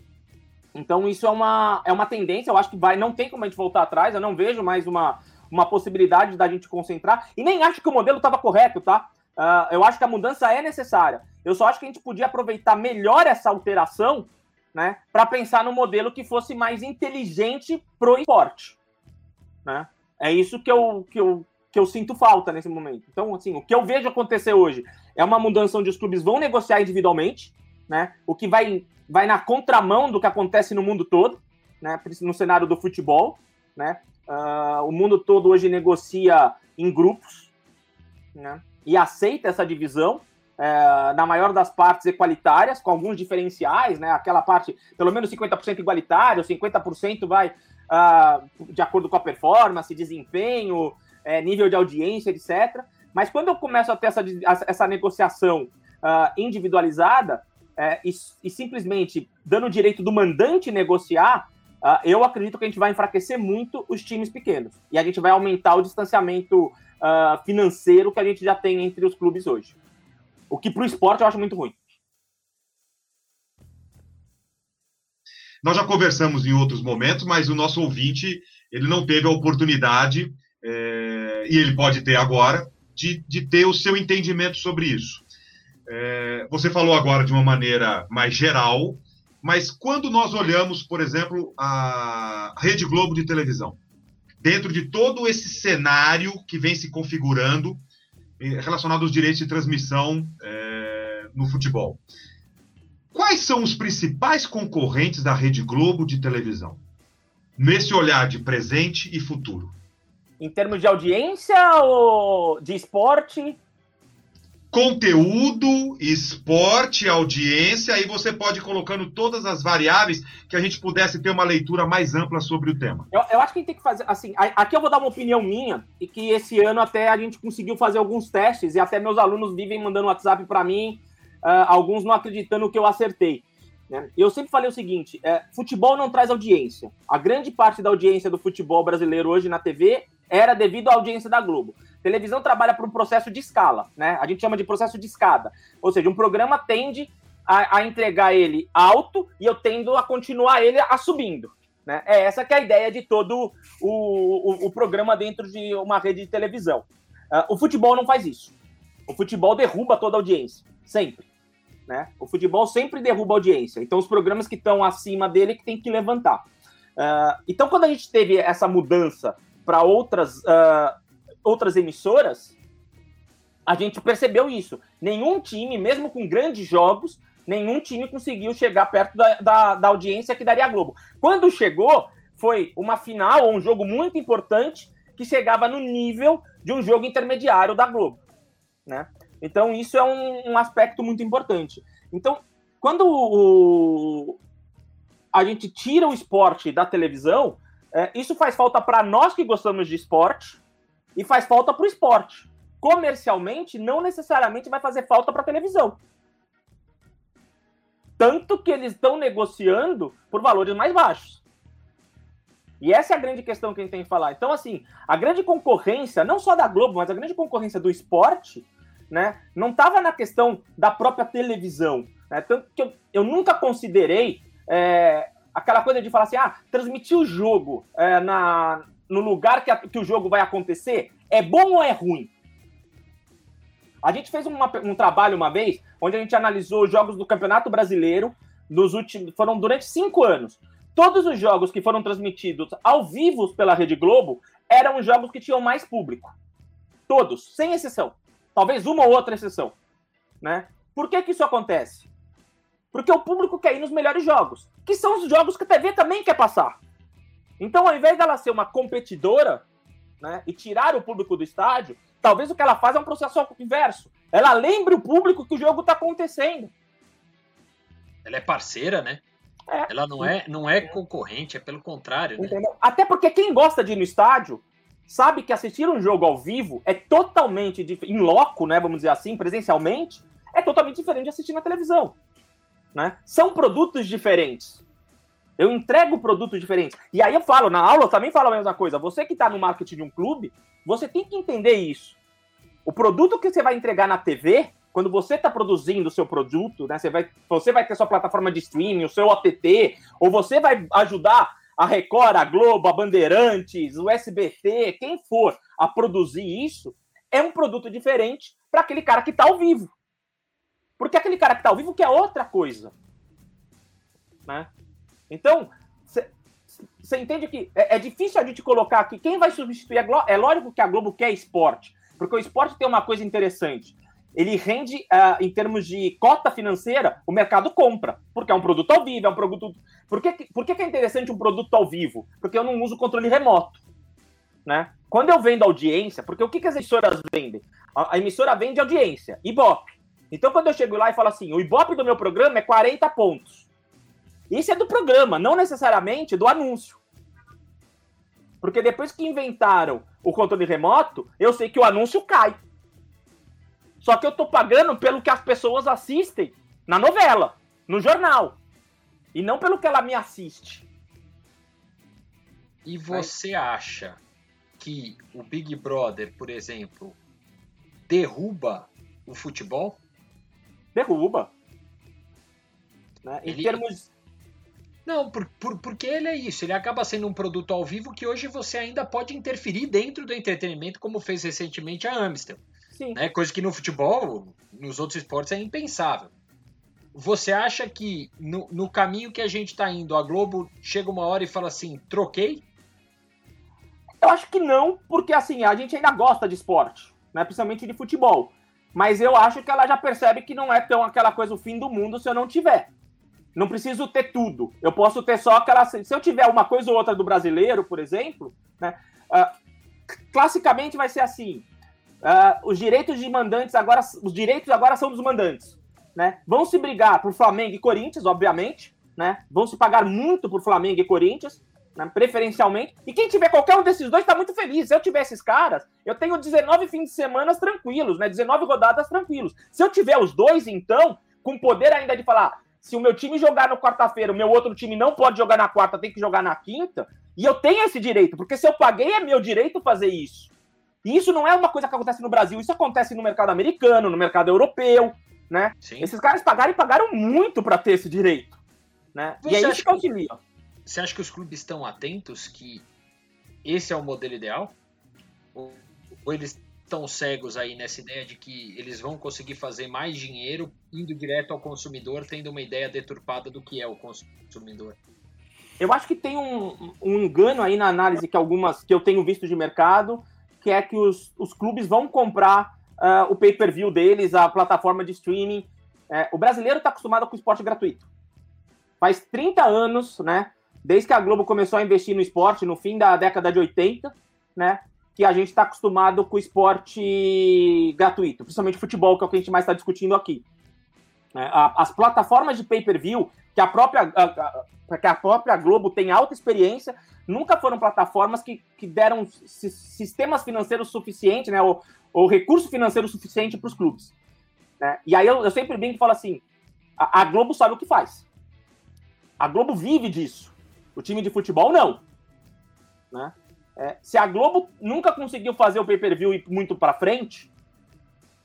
Então, isso é uma, é uma tendência, eu acho que vai, não tem como a gente voltar atrás, eu não vejo mais uma, uma possibilidade da gente concentrar, e nem acho que o modelo estava correto, tá? Uh, eu acho que a mudança é necessária. Eu só acho que a gente podia aproveitar melhor essa alteração né, para pensar no modelo que fosse mais inteligente pro esporte, né? É isso que eu, que eu, que eu sinto falta nesse momento. Então, assim, o que eu vejo acontecer hoje é uma mudança onde os clubes vão negociar individualmente, né? O que vai, vai na contramão do que acontece no mundo todo, né? No cenário do futebol, né? Uh, o mundo todo hoje negocia em grupos, né? E aceita essa divisão, é, na maior das partes equalitárias, com alguns diferenciais, né? Aquela parte, pelo menos 50% igualitário, 50% vai uh, de acordo com a performance, desempenho, é, nível de audiência, etc. Mas quando eu começo a ter essa, essa negociação uh, individualizada é, e, e, simplesmente dando o direito do mandante negociar, uh, eu acredito que a gente vai enfraquecer muito os times pequenos. E a gente vai aumentar o distanciamento financeiro que a gente já tem entre os clubes hoje. O que para o esporte eu acho muito ruim. Nós já conversamos em outros momentos, mas o nosso ouvinte ele não teve a oportunidade, é, e ele pode ter agora, de, de ter o seu entendimento sobre isso. É, você falou agora de uma maneira mais geral, mas quando nós olhamos, por exemplo, a Rede Globo de televisão, dentro de todo esse cenário que vem se configurando, relacionado aos direitos de transmissão é, no futebol. Quais são os principais concorrentes da Rede Globo de televisão? Nesse olhar de presente e futuro. Em termos de audiência ou de esporte? conteúdo, esporte, audiência, aí você pode ir colocando todas as variáveis que a gente pudesse ter uma leitura mais ampla sobre o tema. Eu, eu acho que a gente tem que fazer, assim, aqui eu vou dar uma opinião minha, e que esse ano até a gente conseguiu fazer alguns testes, e até meus alunos vivem mandando WhatsApp para mim, uh, alguns não acreditando que eu acertei. Né? Eu sempre falei o seguinte: é, futebol não traz audiência. A grande parte da audiência do futebol brasileiro hoje na TV era devido à audiência da Globo. Televisão trabalha por um processo de escala, né? A gente chama de processo de escada. Ou seja, um programa tende a, a entregar ele alto e eu tendo a continuar ele subindo. Né? É essa que é a ideia de todo o, o, o programa dentro de uma rede de televisão. Uh, o futebol não faz isso. O futebol derruba toda a audiência, sempre. Né? O futebol sempre derruba a audiência. Então, os programas que estão acima dele que tem que levantar. Uh, então, quando a gente teve essa mudança para outras uh, outras emissoras, a gente percebeu isso. Nenhum time, mesmo com grandes jogos, nenhum time conseguiu chegar perto da, da, da audiência que daria a Globo. Quando chegou, foi uma final ou um jogo muito importante que chegava no nível de um jogo intermediário da Globo, né? Então isso é um, um aspecto muito importante. Então, quando o, a gente tira o esporte da televisão, é, isso faz falta para nós que gostamos de esporte e faz falta para o esporte. Comercialmente, não necessariamente vai fazer falta para televisão. Tanto que eles estão negociando por valores mais baixos. E essa é a grande questão que a gente tem que falar. Então, assim, a grande concorrência, não só da Globo, mas a grande concorrência do esporte, né, não estava na questão da própria televisão. Né? Tanto que eu, eu nunca considerei é, aquela coisa de falar assim, ah, transmitir o jogo é, na, no lugar que, a, que o jogo vai acontecer é bom ou é ruim? A gente fez uma, um trabalho uma vez onde a gente analisou os jogos do Campeonato Brasileiro nos últimos. Foram durante cinco anos. Todos os jogos que foram transmitidos ao vivo pela Rede Globo eram os jogos que tinham mais público. Todos, sem exceção. Talvez uma ou outra exceção. Né? Por que, que isso acontece? Porque o público quer ir nos melhores jogos, que são os jogos que a TV também quer passar. Então, ao invés dela ser uma competidora né, e tirar o público do estádio, talvez o que ela faz é um processo inverso. Ela lembra o público que o jogo está acontecendo. Ela é parceira, né? É. Ela não é, não é concorrente, é pelo contrário. Né? Até porque quem gosta de ir no estádio sabe que assistir um jogo ao vivo é totalmente em loco, né? Vamos dizer assim, presencialmente, é totalmente diferente de assistir na televisão. Né? São produtos diferentes. Eu entrego produtos diferentes. E aí eu falo, na aula eu também falo a mesma coisa. Você que está no marketing de um clube, você tem que entender isso. O produto que você vai entregar na TV, quando você está produzindo o seu produto, né, você, vai, você vai ter sua plataforma de streaming, o seu OTT, ou você vai ajudar a Record, a Globo, a Bandeirantes, o SBT, quem for a produzir isso, é um produto diferente para aquele cara que está ao vivo. Porque aquele cara que está ao vivo quer outra coisa. Né? Então, você entende que é, é, difícil a gente colocar aqui quem vai substituir a Globo. É lógico que a Globo quer esporte, porque o esporte tem uma coisa interessante. Ele rende, uh, em termos de cota financeira, o mercado compra, porque é um produto ao vivo, é um produto. Por que, por que, é interessante um produto ao vivo? Porque eu não uso controle remoto. Né? Quando eu vendo audiência, porque o que, que as emissoras vendem? A, a emissora vende audiência, Ibope. Então, quando eu chego lá e falo assim, o Ibope do meu programa é 40 pontos. Isso é do programa, não necessariamente do anúncio. Porque depois que inventaram o controle remoto, eu sei que o anúncio cai. Só que eu tô pagando pelo que as pessoas assistem na novela, no jornal. E não pelo que ela me assiste. E você acha que o Big Brother, por exemplo, derruba o futebol? Derruba. Né? Em termos não, por, por, porque ele é isso. Ele acaba sendo um produto ao vivo que hoje você ainda pode interferir dentro do entretenimento, como fez recentemente a Amstel. Sim. Né? Coisa que no futebol, nos outros esportes, é impensável. Você acha que no, no caminho que a gente está indo, a Globo chega uma hora e fala assim: troquei? Eu acho que não, porque assim, a gente ainda gosta de esporte, né? principalmente de futebol. Mas eu acho que ela já percebe que não é tão aquela coisa o fim do mundo se eu não tiver. Não preciso ter tudo. Eu posso ter só aquela. Se eu tiver uma coisa ou outra do brasileiro, por exemplo, né, uh, classicamente vai ser assim. Uh, os direitos de mandantes agora. Os direitos agora são dos mandantes. Né? Vão se brigar por Flamengo e Corinthians, obviamente. Né? Vão se pagar muito por Flamengo e Corinthians, né? preferencialmente. E quem tiver qualquer um desses dois está muito feliz. Se eu tiver esses caras, eu tenho 19 fins de semana tranquilos, né? 19 rodadas tranquilos. Se eu tiver os dois, então, com poder ainda de falar, se o meu time jogar na quarta-feira, o meu outro time não pode jogar na quarta, tem que jogar na quinta, e eu tenho esse direito, porque se eu paguei, é meu direito fazer isso. E isso não é uma coisa que acontece no Brasil, isso acontece no mercado americano, no mercado europeu, né? Sim. Esses caras pagaram e pagaram muito para ter esse direito, né? Você e é isso que auxilia. Você acha que os clubes estão atentos que esse é o modelo ideal? Ou, ou eles estão cegos aí nessa ideia de que eles vão conseguir fazer mais dinheiro indo direto ao consumidor, tendo uma ideia deturpada do que é o consumidor? Eu acho que tem um, um engano aí na análise que algumas que eu tenho visto de mercado, que é que os, os clubes vão comprar uh, o pay-per-view deles, a plataforma de streaming. É, o brasileiro está acostumado com esporte gratuito. Faz 30 anos, né? Desde que a Globo começou a investir no esporte, no fim da década de 80, né? Que a gente está acostumado com o esporte gratuito, principalmente futebol, que é o que a gente mais está discutindo aqui. É, as plataformas de pay-per-view, que a própria que a própria Globo tem alta experiência, nunca foram plataformas que, que deram sistemas financeiros suficientes, né, ou, ou recurso financeiro suficiente para os clubes. Né? E aí eu, eu sempre brinco e falo assim: a, a, Globo sabe o que faz. A Globo vive disso. O time de futebol não. Né? É, se a Globo nunca conseguiu fazer o pay-per-view ir muito para frente,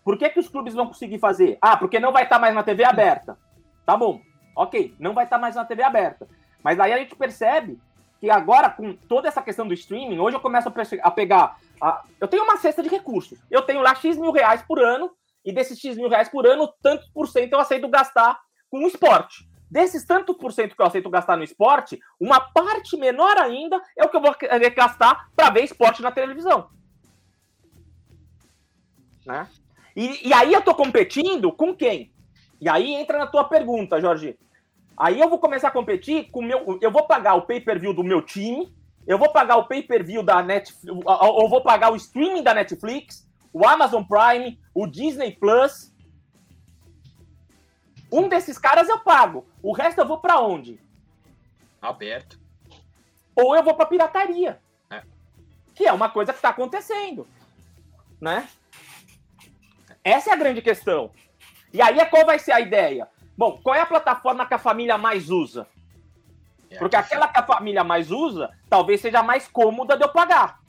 por que, que os clubes vão conseguir fazer? Ah, porque não vai estar tá mais na TV aberta. Tá bom. Ok, não vai estar mais na TV aberta. Mas aí a gente percebe que agora, com toda essa questão do streaming, hoje eu começo a pegar. A... eu tenho uma cesta de recursos. Eu tenho lá X mil reais por ano, e desses X mil reais por ano, tanto por cento eu aceito gastar com o esporte. Desses tanto por cento que eu aceito gastar no esporte, uma parte menor ainda é o que eu vou gastar para ver esporte na televisão. Né? E, e aí eu tô competindo com quem? E aí entra na tua pergunta, Jorge. Aí eu vou começar a competir com meu. Eu vou pagar o pay-per-view do meu time, eu vou pagar o pay-per-view da Netflix, eu vou pagar o streaming da Netflix, o Amazon Prime, o Disney Plus. Um desses caras eu pago. O resto eu vou para onde? Aberto. Ou eu vou para pirataria. É. Que é uma coisa que está acontecendo. Né? Essa é a grande questão. E aí, qual vai ser a ideia? Bom, qual é a plataforma que a família mais usa? É Porque aquela que a família mais usa, talvez seja mais cômoda de eu pagar.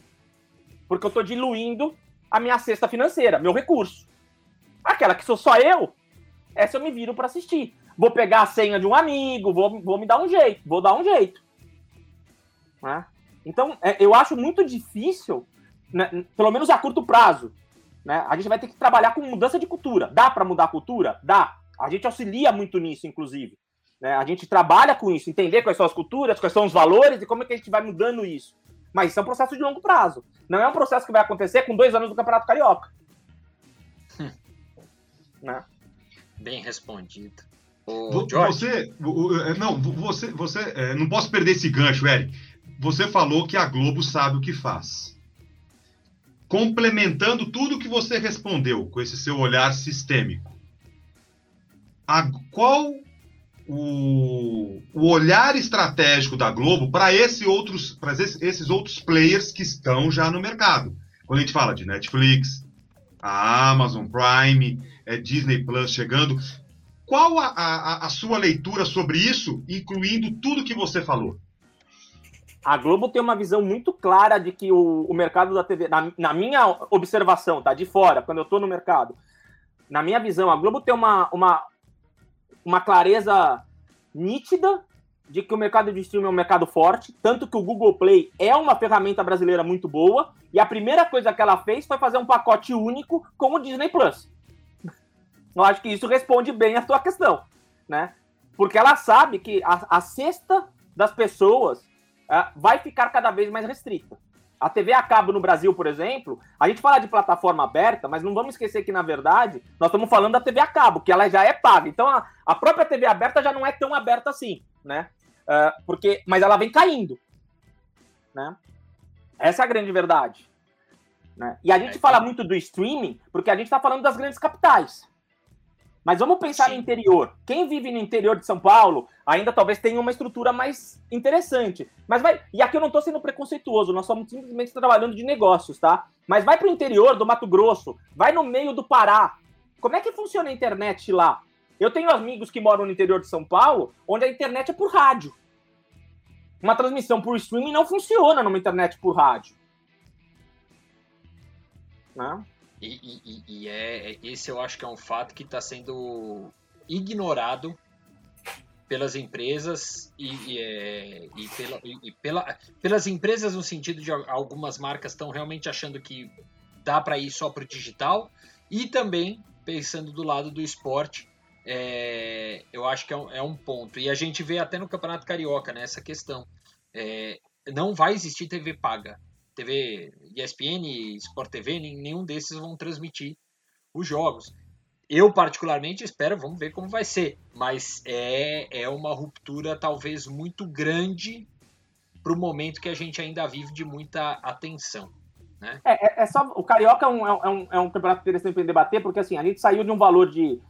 Porque eu estou diluindo a minha cesta financeira, meu recurso. Aquela que sou só eu, essa eu me viro para assistir. Vou pegar a senha de um amigo, vou, vou me dar um jeito, vou dar um jeito. Né? Então, é, eu acho muito difícil, né, pelo menos a curto prazo, né? A gente vai ter que trabalhar com mudança de cultura. Dá para mudar a cultura? Dá. A gente auxilia muito nisso, inclusive. Né? A gente trabalha com isso, entender quais são as culturas, quais são os valores e como é que a gente vai mudando isso. Mas isso é um processo de longo prazo. Não é um processo que vai acontecer com dois anos do Campeonato Carioca. Hum. Né? Bem respondido. você, é, não, você, você, é, não posso perder esse gancho, Eric. Você falou que a Globo sabe o que faz complementando tudo que você respondeu com esse seu olhar sistêmico. A, qual o, o olhar estratégico da Globo para esse outros, esses, esses outros players que estão já no mercado? Quando a gente fala de Netflix, a Amazon Prime, é Disney Plus chegando, qual a, a, a sua leitura sobre isso, incluindo tudo que você falou? a Globo tem uma visão muito clara de que o, o mercado da TV, na, na, minha observação, tá? De fora, quando eu estou no mercado, na minha visão, a Globo tem uma, uma, uma clareza nítida de que o mercado de streaming é um mercado forte, tanto que o Google Play é uma ferramenta brasileira muito boa, e a primeira coisa que ela fez foi fazer um pacote único com o Disney Plus. Eu acho que isso responde bem a sua questão, né? Porque ela sabe que a, a cesta das pessoas é, vai ficar cada vez mais restrita. A TV a cabo no Brasil, por exemplo, a gente fala de plataforma aberta, mas não vamos esquecer que, na verdade, nós estamos falando da TV a cabo, que ela já é paga. Então, a, a própria TV aberta já não é tão aberta assim, né? Uh, porque, mas ela vem caindo, né? Essa é a grande verdade. Né? E a gente é, fala muito do streaming porque a gente está falando das grandes capitais. Mas vamos pensar Sim. no interior. Quem vive no interior de São Paulo ainda talvez tenha uma estrutura mais interessante. Mas vai. E aqui eu não estou sendo preconceituoso, nós somos simplesmente trabalhando de negócios, tá? Mas vai para o interior do Mato Grosso, vai no meio do Pará. Como é que funciona a internet lá? Eu tenho amigos que moram no interior de São Paulo, onde a internet é por rádio. Uma transmissão por streaming não funciona numa internet por rádio. Né? E, e, e é, é, esse eu acho que é um fato que está sendo ignorado pelas empresas e, e, é, e, pela, e, pela, pelas empresas no sentido de algumas marcas estão realmente achando que dá para ir só para o digital e também pensando do lado do esporte é, eu acho que é um, é um, ponto. E a gente vê até no Campeonato Carioca né, essa questão. É, não vai existir TV paga TV ESPN, Sport TV, nenhum desses vão transmitir os jogos. Eu, particularmente, espero, vamos ver como vai ser. Mas é, é uma ruptura talvez muito grande para o momento que a gente ainda vive de muita atenção. Né? É, é, é só, o Carioca é um, é, um, é um campeonato interessante para debater, porque assim, a gente saiu de um valor de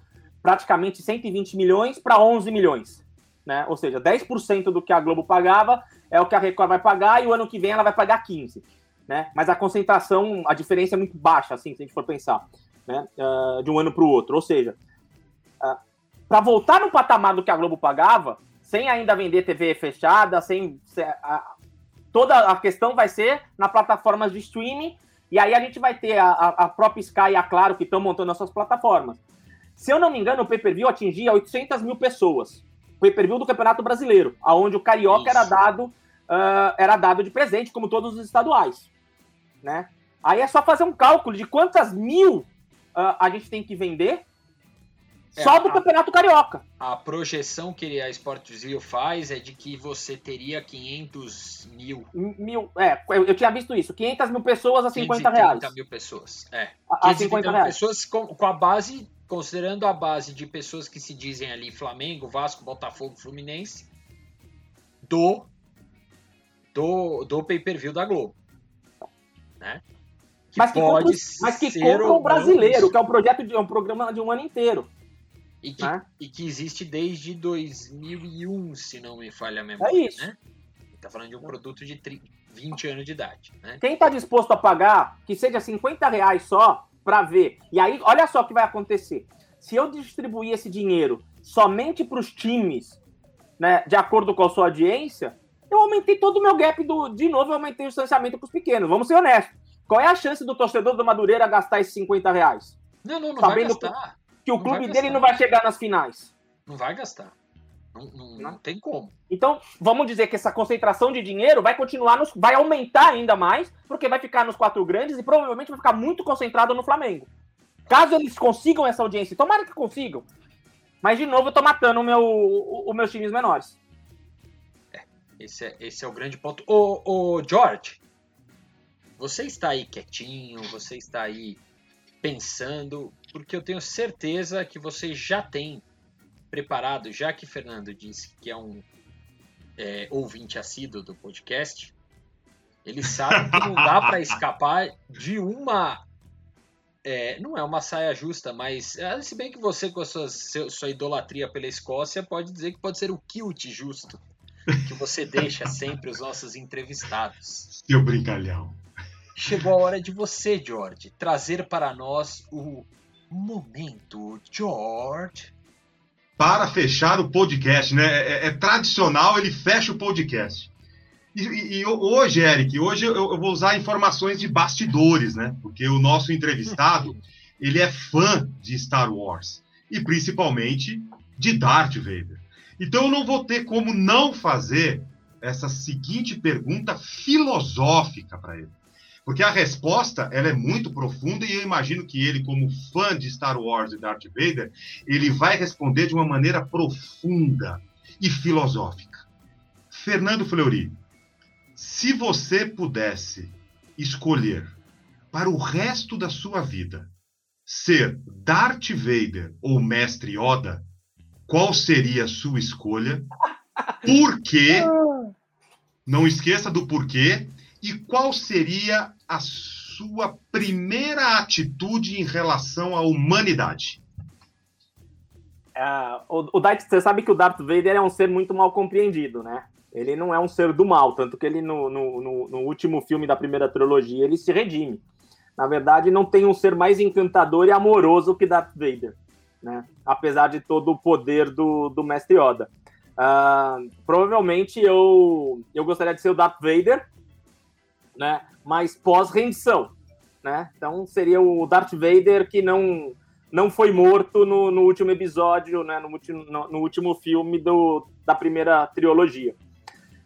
praticamente 120 milhões para 11 milhões. Né? Ou seja, 10% do que a Globo pagava é o que a Record vai pagar e o ano que vem ela vai pagar 15%. Né? Mas a concentração, a diferença é muito baixa, assim, se a gente for pensar, né? Uh, de um ano para o outro. Ou seja, uh, ah, para voltar no patamar do que a Globo pagava, sem ainda vender TV fechada, sem uh, toda a questão vai ser na plataformas de streaming e aí a gente vai ter a, a própria Sky e a Claro que estão montando as suas plataformas. Se eu não me engano, o pay-per-view atingia 800 mil pessoas. Pay-per-view do Campeonato Brasileiro, aonde o Carioca era dado, uh, era dado de presente, como todos os estaduais né? Aí é só fazer um cálculo de quantas mil uh, a gente tem que vender é, só do a, Campeonato Carioca. A projeção que a Sportsville faz é de que você teria 500 mil. Mil, é, eu, tinha visto isso. 500 mil pessoas a 50 reais. 530 mil pessoas, é. A, a 50 reais. pessoas com, com, a base, considerando a base de pessoas que se dizem ali Flamengo, Vasco, Botafogo, Fluminense, do, do, do pay-per-view da Globo né? Que mas que, compra, mas que compra o brasileiro, que é um projeto de é um programa de um ano inteiro. E que, né? e que existe desde 2001, se não me falha a memória. É isso. Né? Tá falando de um produto de 30, 20 anos de idade. Né? Quem está disposto a pagar, que seja 50 reais só, para ver. E aí, olha só o que vai acontecer. Se eu distribuir esse dinheiro somente para os times, né, de acordo com a sua audiência, eu aumentei todo o meu gap do. De novo, eu aumentei o distanciamento com os pequenos. Vamos ser honestos. Qual é a chance do torcedor do Madureira gastar esses 50 reais? Não, não, não Sabendo vai gastar. Que o não clube dele não vai chegar nas finais. Não vai gastar. Não, não, não, tem como. Então, vamos dizer que essa concentração de dinheiro vai continuar, nos, vai aumentar ainda mais, porque vai ficar nos quatro grandes e provavelmente vai ficar muito concentrado no Flamengo. Caso eles consigam essa audiência, tomara que consigam. Mas, de novo, eu tô matando o meu, os meus times menores. Esse é, esse é o grande ponto. Ô, ô, George, você está aí quietinho, você está aí pensando, porque eu tenho certeza que você já tem preparado, já que Fernando disse que é um é, ouvinte assíduo do podcast, ele sabe que não dá para escapar de uma. É, não é uma saia justa, mas é, se bem que você, com a sua, sua idolatria pela Escócia, pode dizer que pode ser o kilt justo que você deixa sempre os nossos entrevistados. Seu brincalhão. Chegou a hora de você, George, trazer para nós o momento, George. Para fechar o podcast, né? É, é tradicional, ele fecha o podcast. E, e, e, hoje, Eric, hoje eu, eu, vou usar informações de bastidores, né? Porque o nosso entrevistado, ele é fã de Star Wars. E principalmente de Darth Vader. Então eu não vou ter como não fazer essa seguinte pergunta filosófica para ele. Porque a resposta ela é muito profunda e eu imagino que ele, como fã de Star Wars e Darth Vader, ele vai responder de uma maneira profunda e filosófica. Fernando Fleury, se você pudesse escolher para o resto da sua vida ser Darth Vader ou Mestre Yoda, qual seria a sua escolha, por quê, não esqueça do porquê, e qual seria a sua primeira atitude em relação à humanidade? Uh, o, o Darth, você sabe que o Darth Vader é um ser muito mal compreendido, né? Ele não é um ser do mal, tanto que ele no, no, no, no último filme da primeira trilogia ele se redime. Na verdade, não tem um ser mais encantador e amoroso que Darth Vader né? Apesar de todo o poder do, do Mestre Yoda. Uh, provavelmente eu, eu gostaria de ser o Darth Vader, né? Mas pós-rendição, né? Então seria o Darth Vader que não não foi morto no, no último episódio, né? No, no, no último filme do, da primeira trilogia.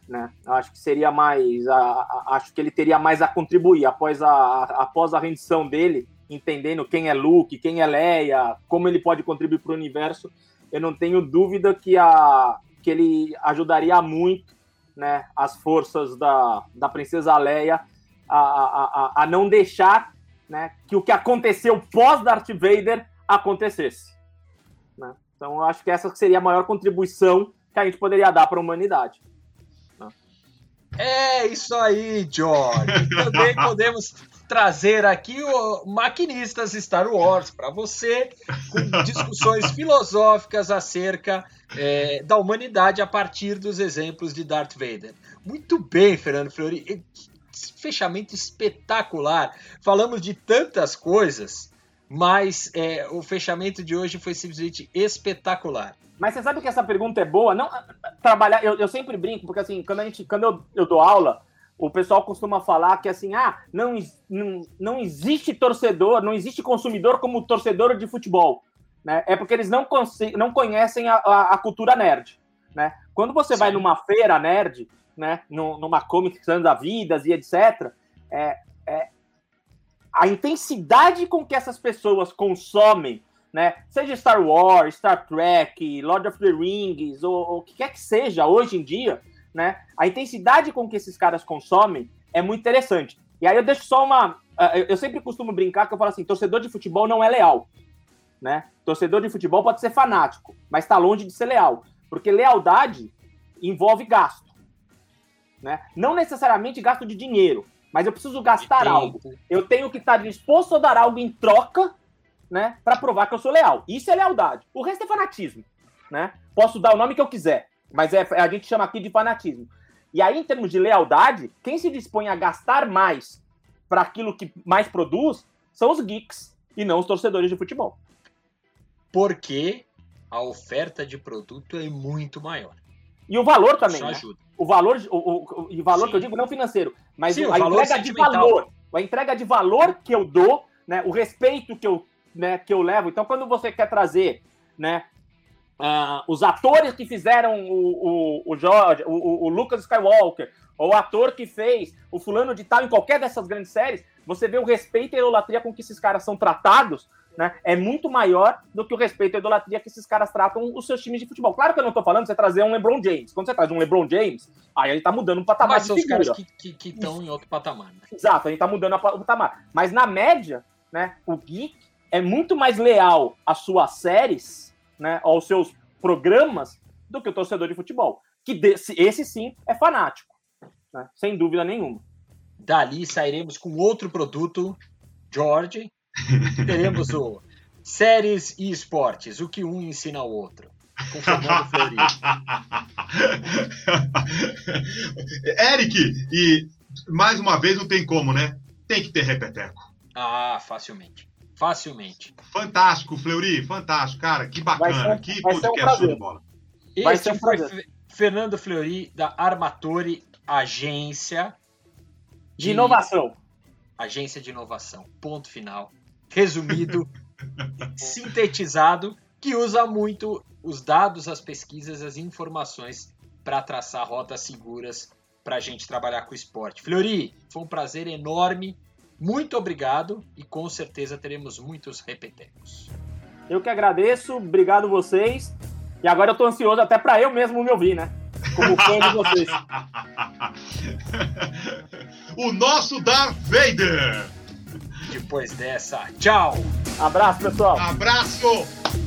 Né? Acho que seria mais, a, a, acho que ele teria mais a contribuir após a, a após a rendição dele entendendo quem é Luke, quem é Leia, como ele pode contribuir para o universo, eu não tenho dúvida que, a, que ele ajudaria muito né, as forças da, da princesa Leia a, a, a, a não deixar né, que o que aconteceu pós Darth Vader acontecesse. Né? Então, eu acho que essa seria a maior contribuição que a gente poderia dar para a humanidade. Né? É isso aí, George. Também podemos trazer aqui o Maquinistas Star Wars para você, com discussões filosóficas acerca é, da humanidade a partir dos exemplos de Darth Vader. Muito bem, Fernando Fleury. Fechamento espetacular. Falamos de tantas coisas, mas é, o fechamento de hoje foi simplesmente espetacular. Mas você sabe que essa pergunta é boa? Não trabalhar. Eu, eu sempre brinco porque assim, quando a gente, quando eu, eu dou aula, o pessoal costuma falar que assim, ah, não, não, não existe torcedor, não existe consumidor como torcedor de futebol. Né? É porque eles não, não conhecem a, a, a, cultura nerd. Né? Quando você Sim. vai numa feira nerd, né, numa Comic Sans da Vidas e etc., é, é, a intensidade com que essas pessoas consomem, né, seja Star Wars, Star Trek, Lord of the Rings, ou o que quer que seja hoje em dia, né? A intensidade com que esses caras consomem é muito interessante. E aí eu deixo só uma. Ah, eu sempre costumo brincar que eu falo assim: torcedor de futebol não é leal. Né? Torcedor de futebol pode ser fanático, mas está longe de ser leal. Porque lealdade envolve gasto. Né? Não necessariamente gasto de dinheiro, mas eu preciso gastar algo. Eu tenho que estar disposto a dar algo em troca né, para provar que eu sou leal. Isso é lealdade. O resto é fanatismo. Né? Posso dar o nome que eu quiser. Mas é, a gente chama aqui de fanatismo. E aí, em termos de lealdade, quem se dispõe a gastar mais para aquilo que mais produz são os geeks e não os torcedores de futebol. Porque a oferta de produto é muito maior. E o valor também. Isso né? ajuda. O valor, o, o, o valor que eu digo não financeiro, mas Sim, a entrega de valor. A entrega de valor que eu dou, né, o respeito que eu, né, que eu levo. Então, quando você quer trazer né, Uh, os atores que fizeram o, o, o George, o, o, Lucas Skywalker, ou o ator que fez o fulano de tal em qualquer dessas grandes séries, você vê o respeito e a idolatria com que esses caras são tratados, né? É muito maior do que o respeito e a idolatria que esses caras tratam os seus times de futebol. Claro que eu não tô falando de você trazer um LeBron James. Quando você traz um LeBron James, aí ele tá mudando o patamar Mas são os caras que estão em outro patamar. Né? Exato, a gente tá mudando o patamar. Mas na média, né, o geek é muito mais leal às suas séries né, aos seus programas do que o torcedor de futebol. Que desse, esse sim é fanático, né, sem dúvida nenhuma. Dali sairemos com outro produto, George. Teremos o séries e esportes, o que um ensina ao outro. Com Fernando Fleury. Eric, e mais uma vez não tem como, né? Tem que ter repeteco. Ah, facilmente. Facilmente. Fantástico, Fleury, fantástico, cara. Que bacana. Um, que podcast um de bola. Este um foi Fernando Fleury, da Armatori Agência de, de Inovação. Agência de Inovação. Ponto final. Resumido, sintetizado, que usa muito os dados, as pesquisas, as informações para traçar rotas seguras para a gente trabalhar com o esporte. Fleury, foi um prazer enorme muito obrigado e com certeza teremos muitos repetecos. Eu que agradeço, obrigado vocês. E agora eu tô ansioso até para eu mesmo me ouvir, né? Como fã de vocês. o nosso Darth Vader. Depois dessa, tchau. Abraço, pessoal. Abraço.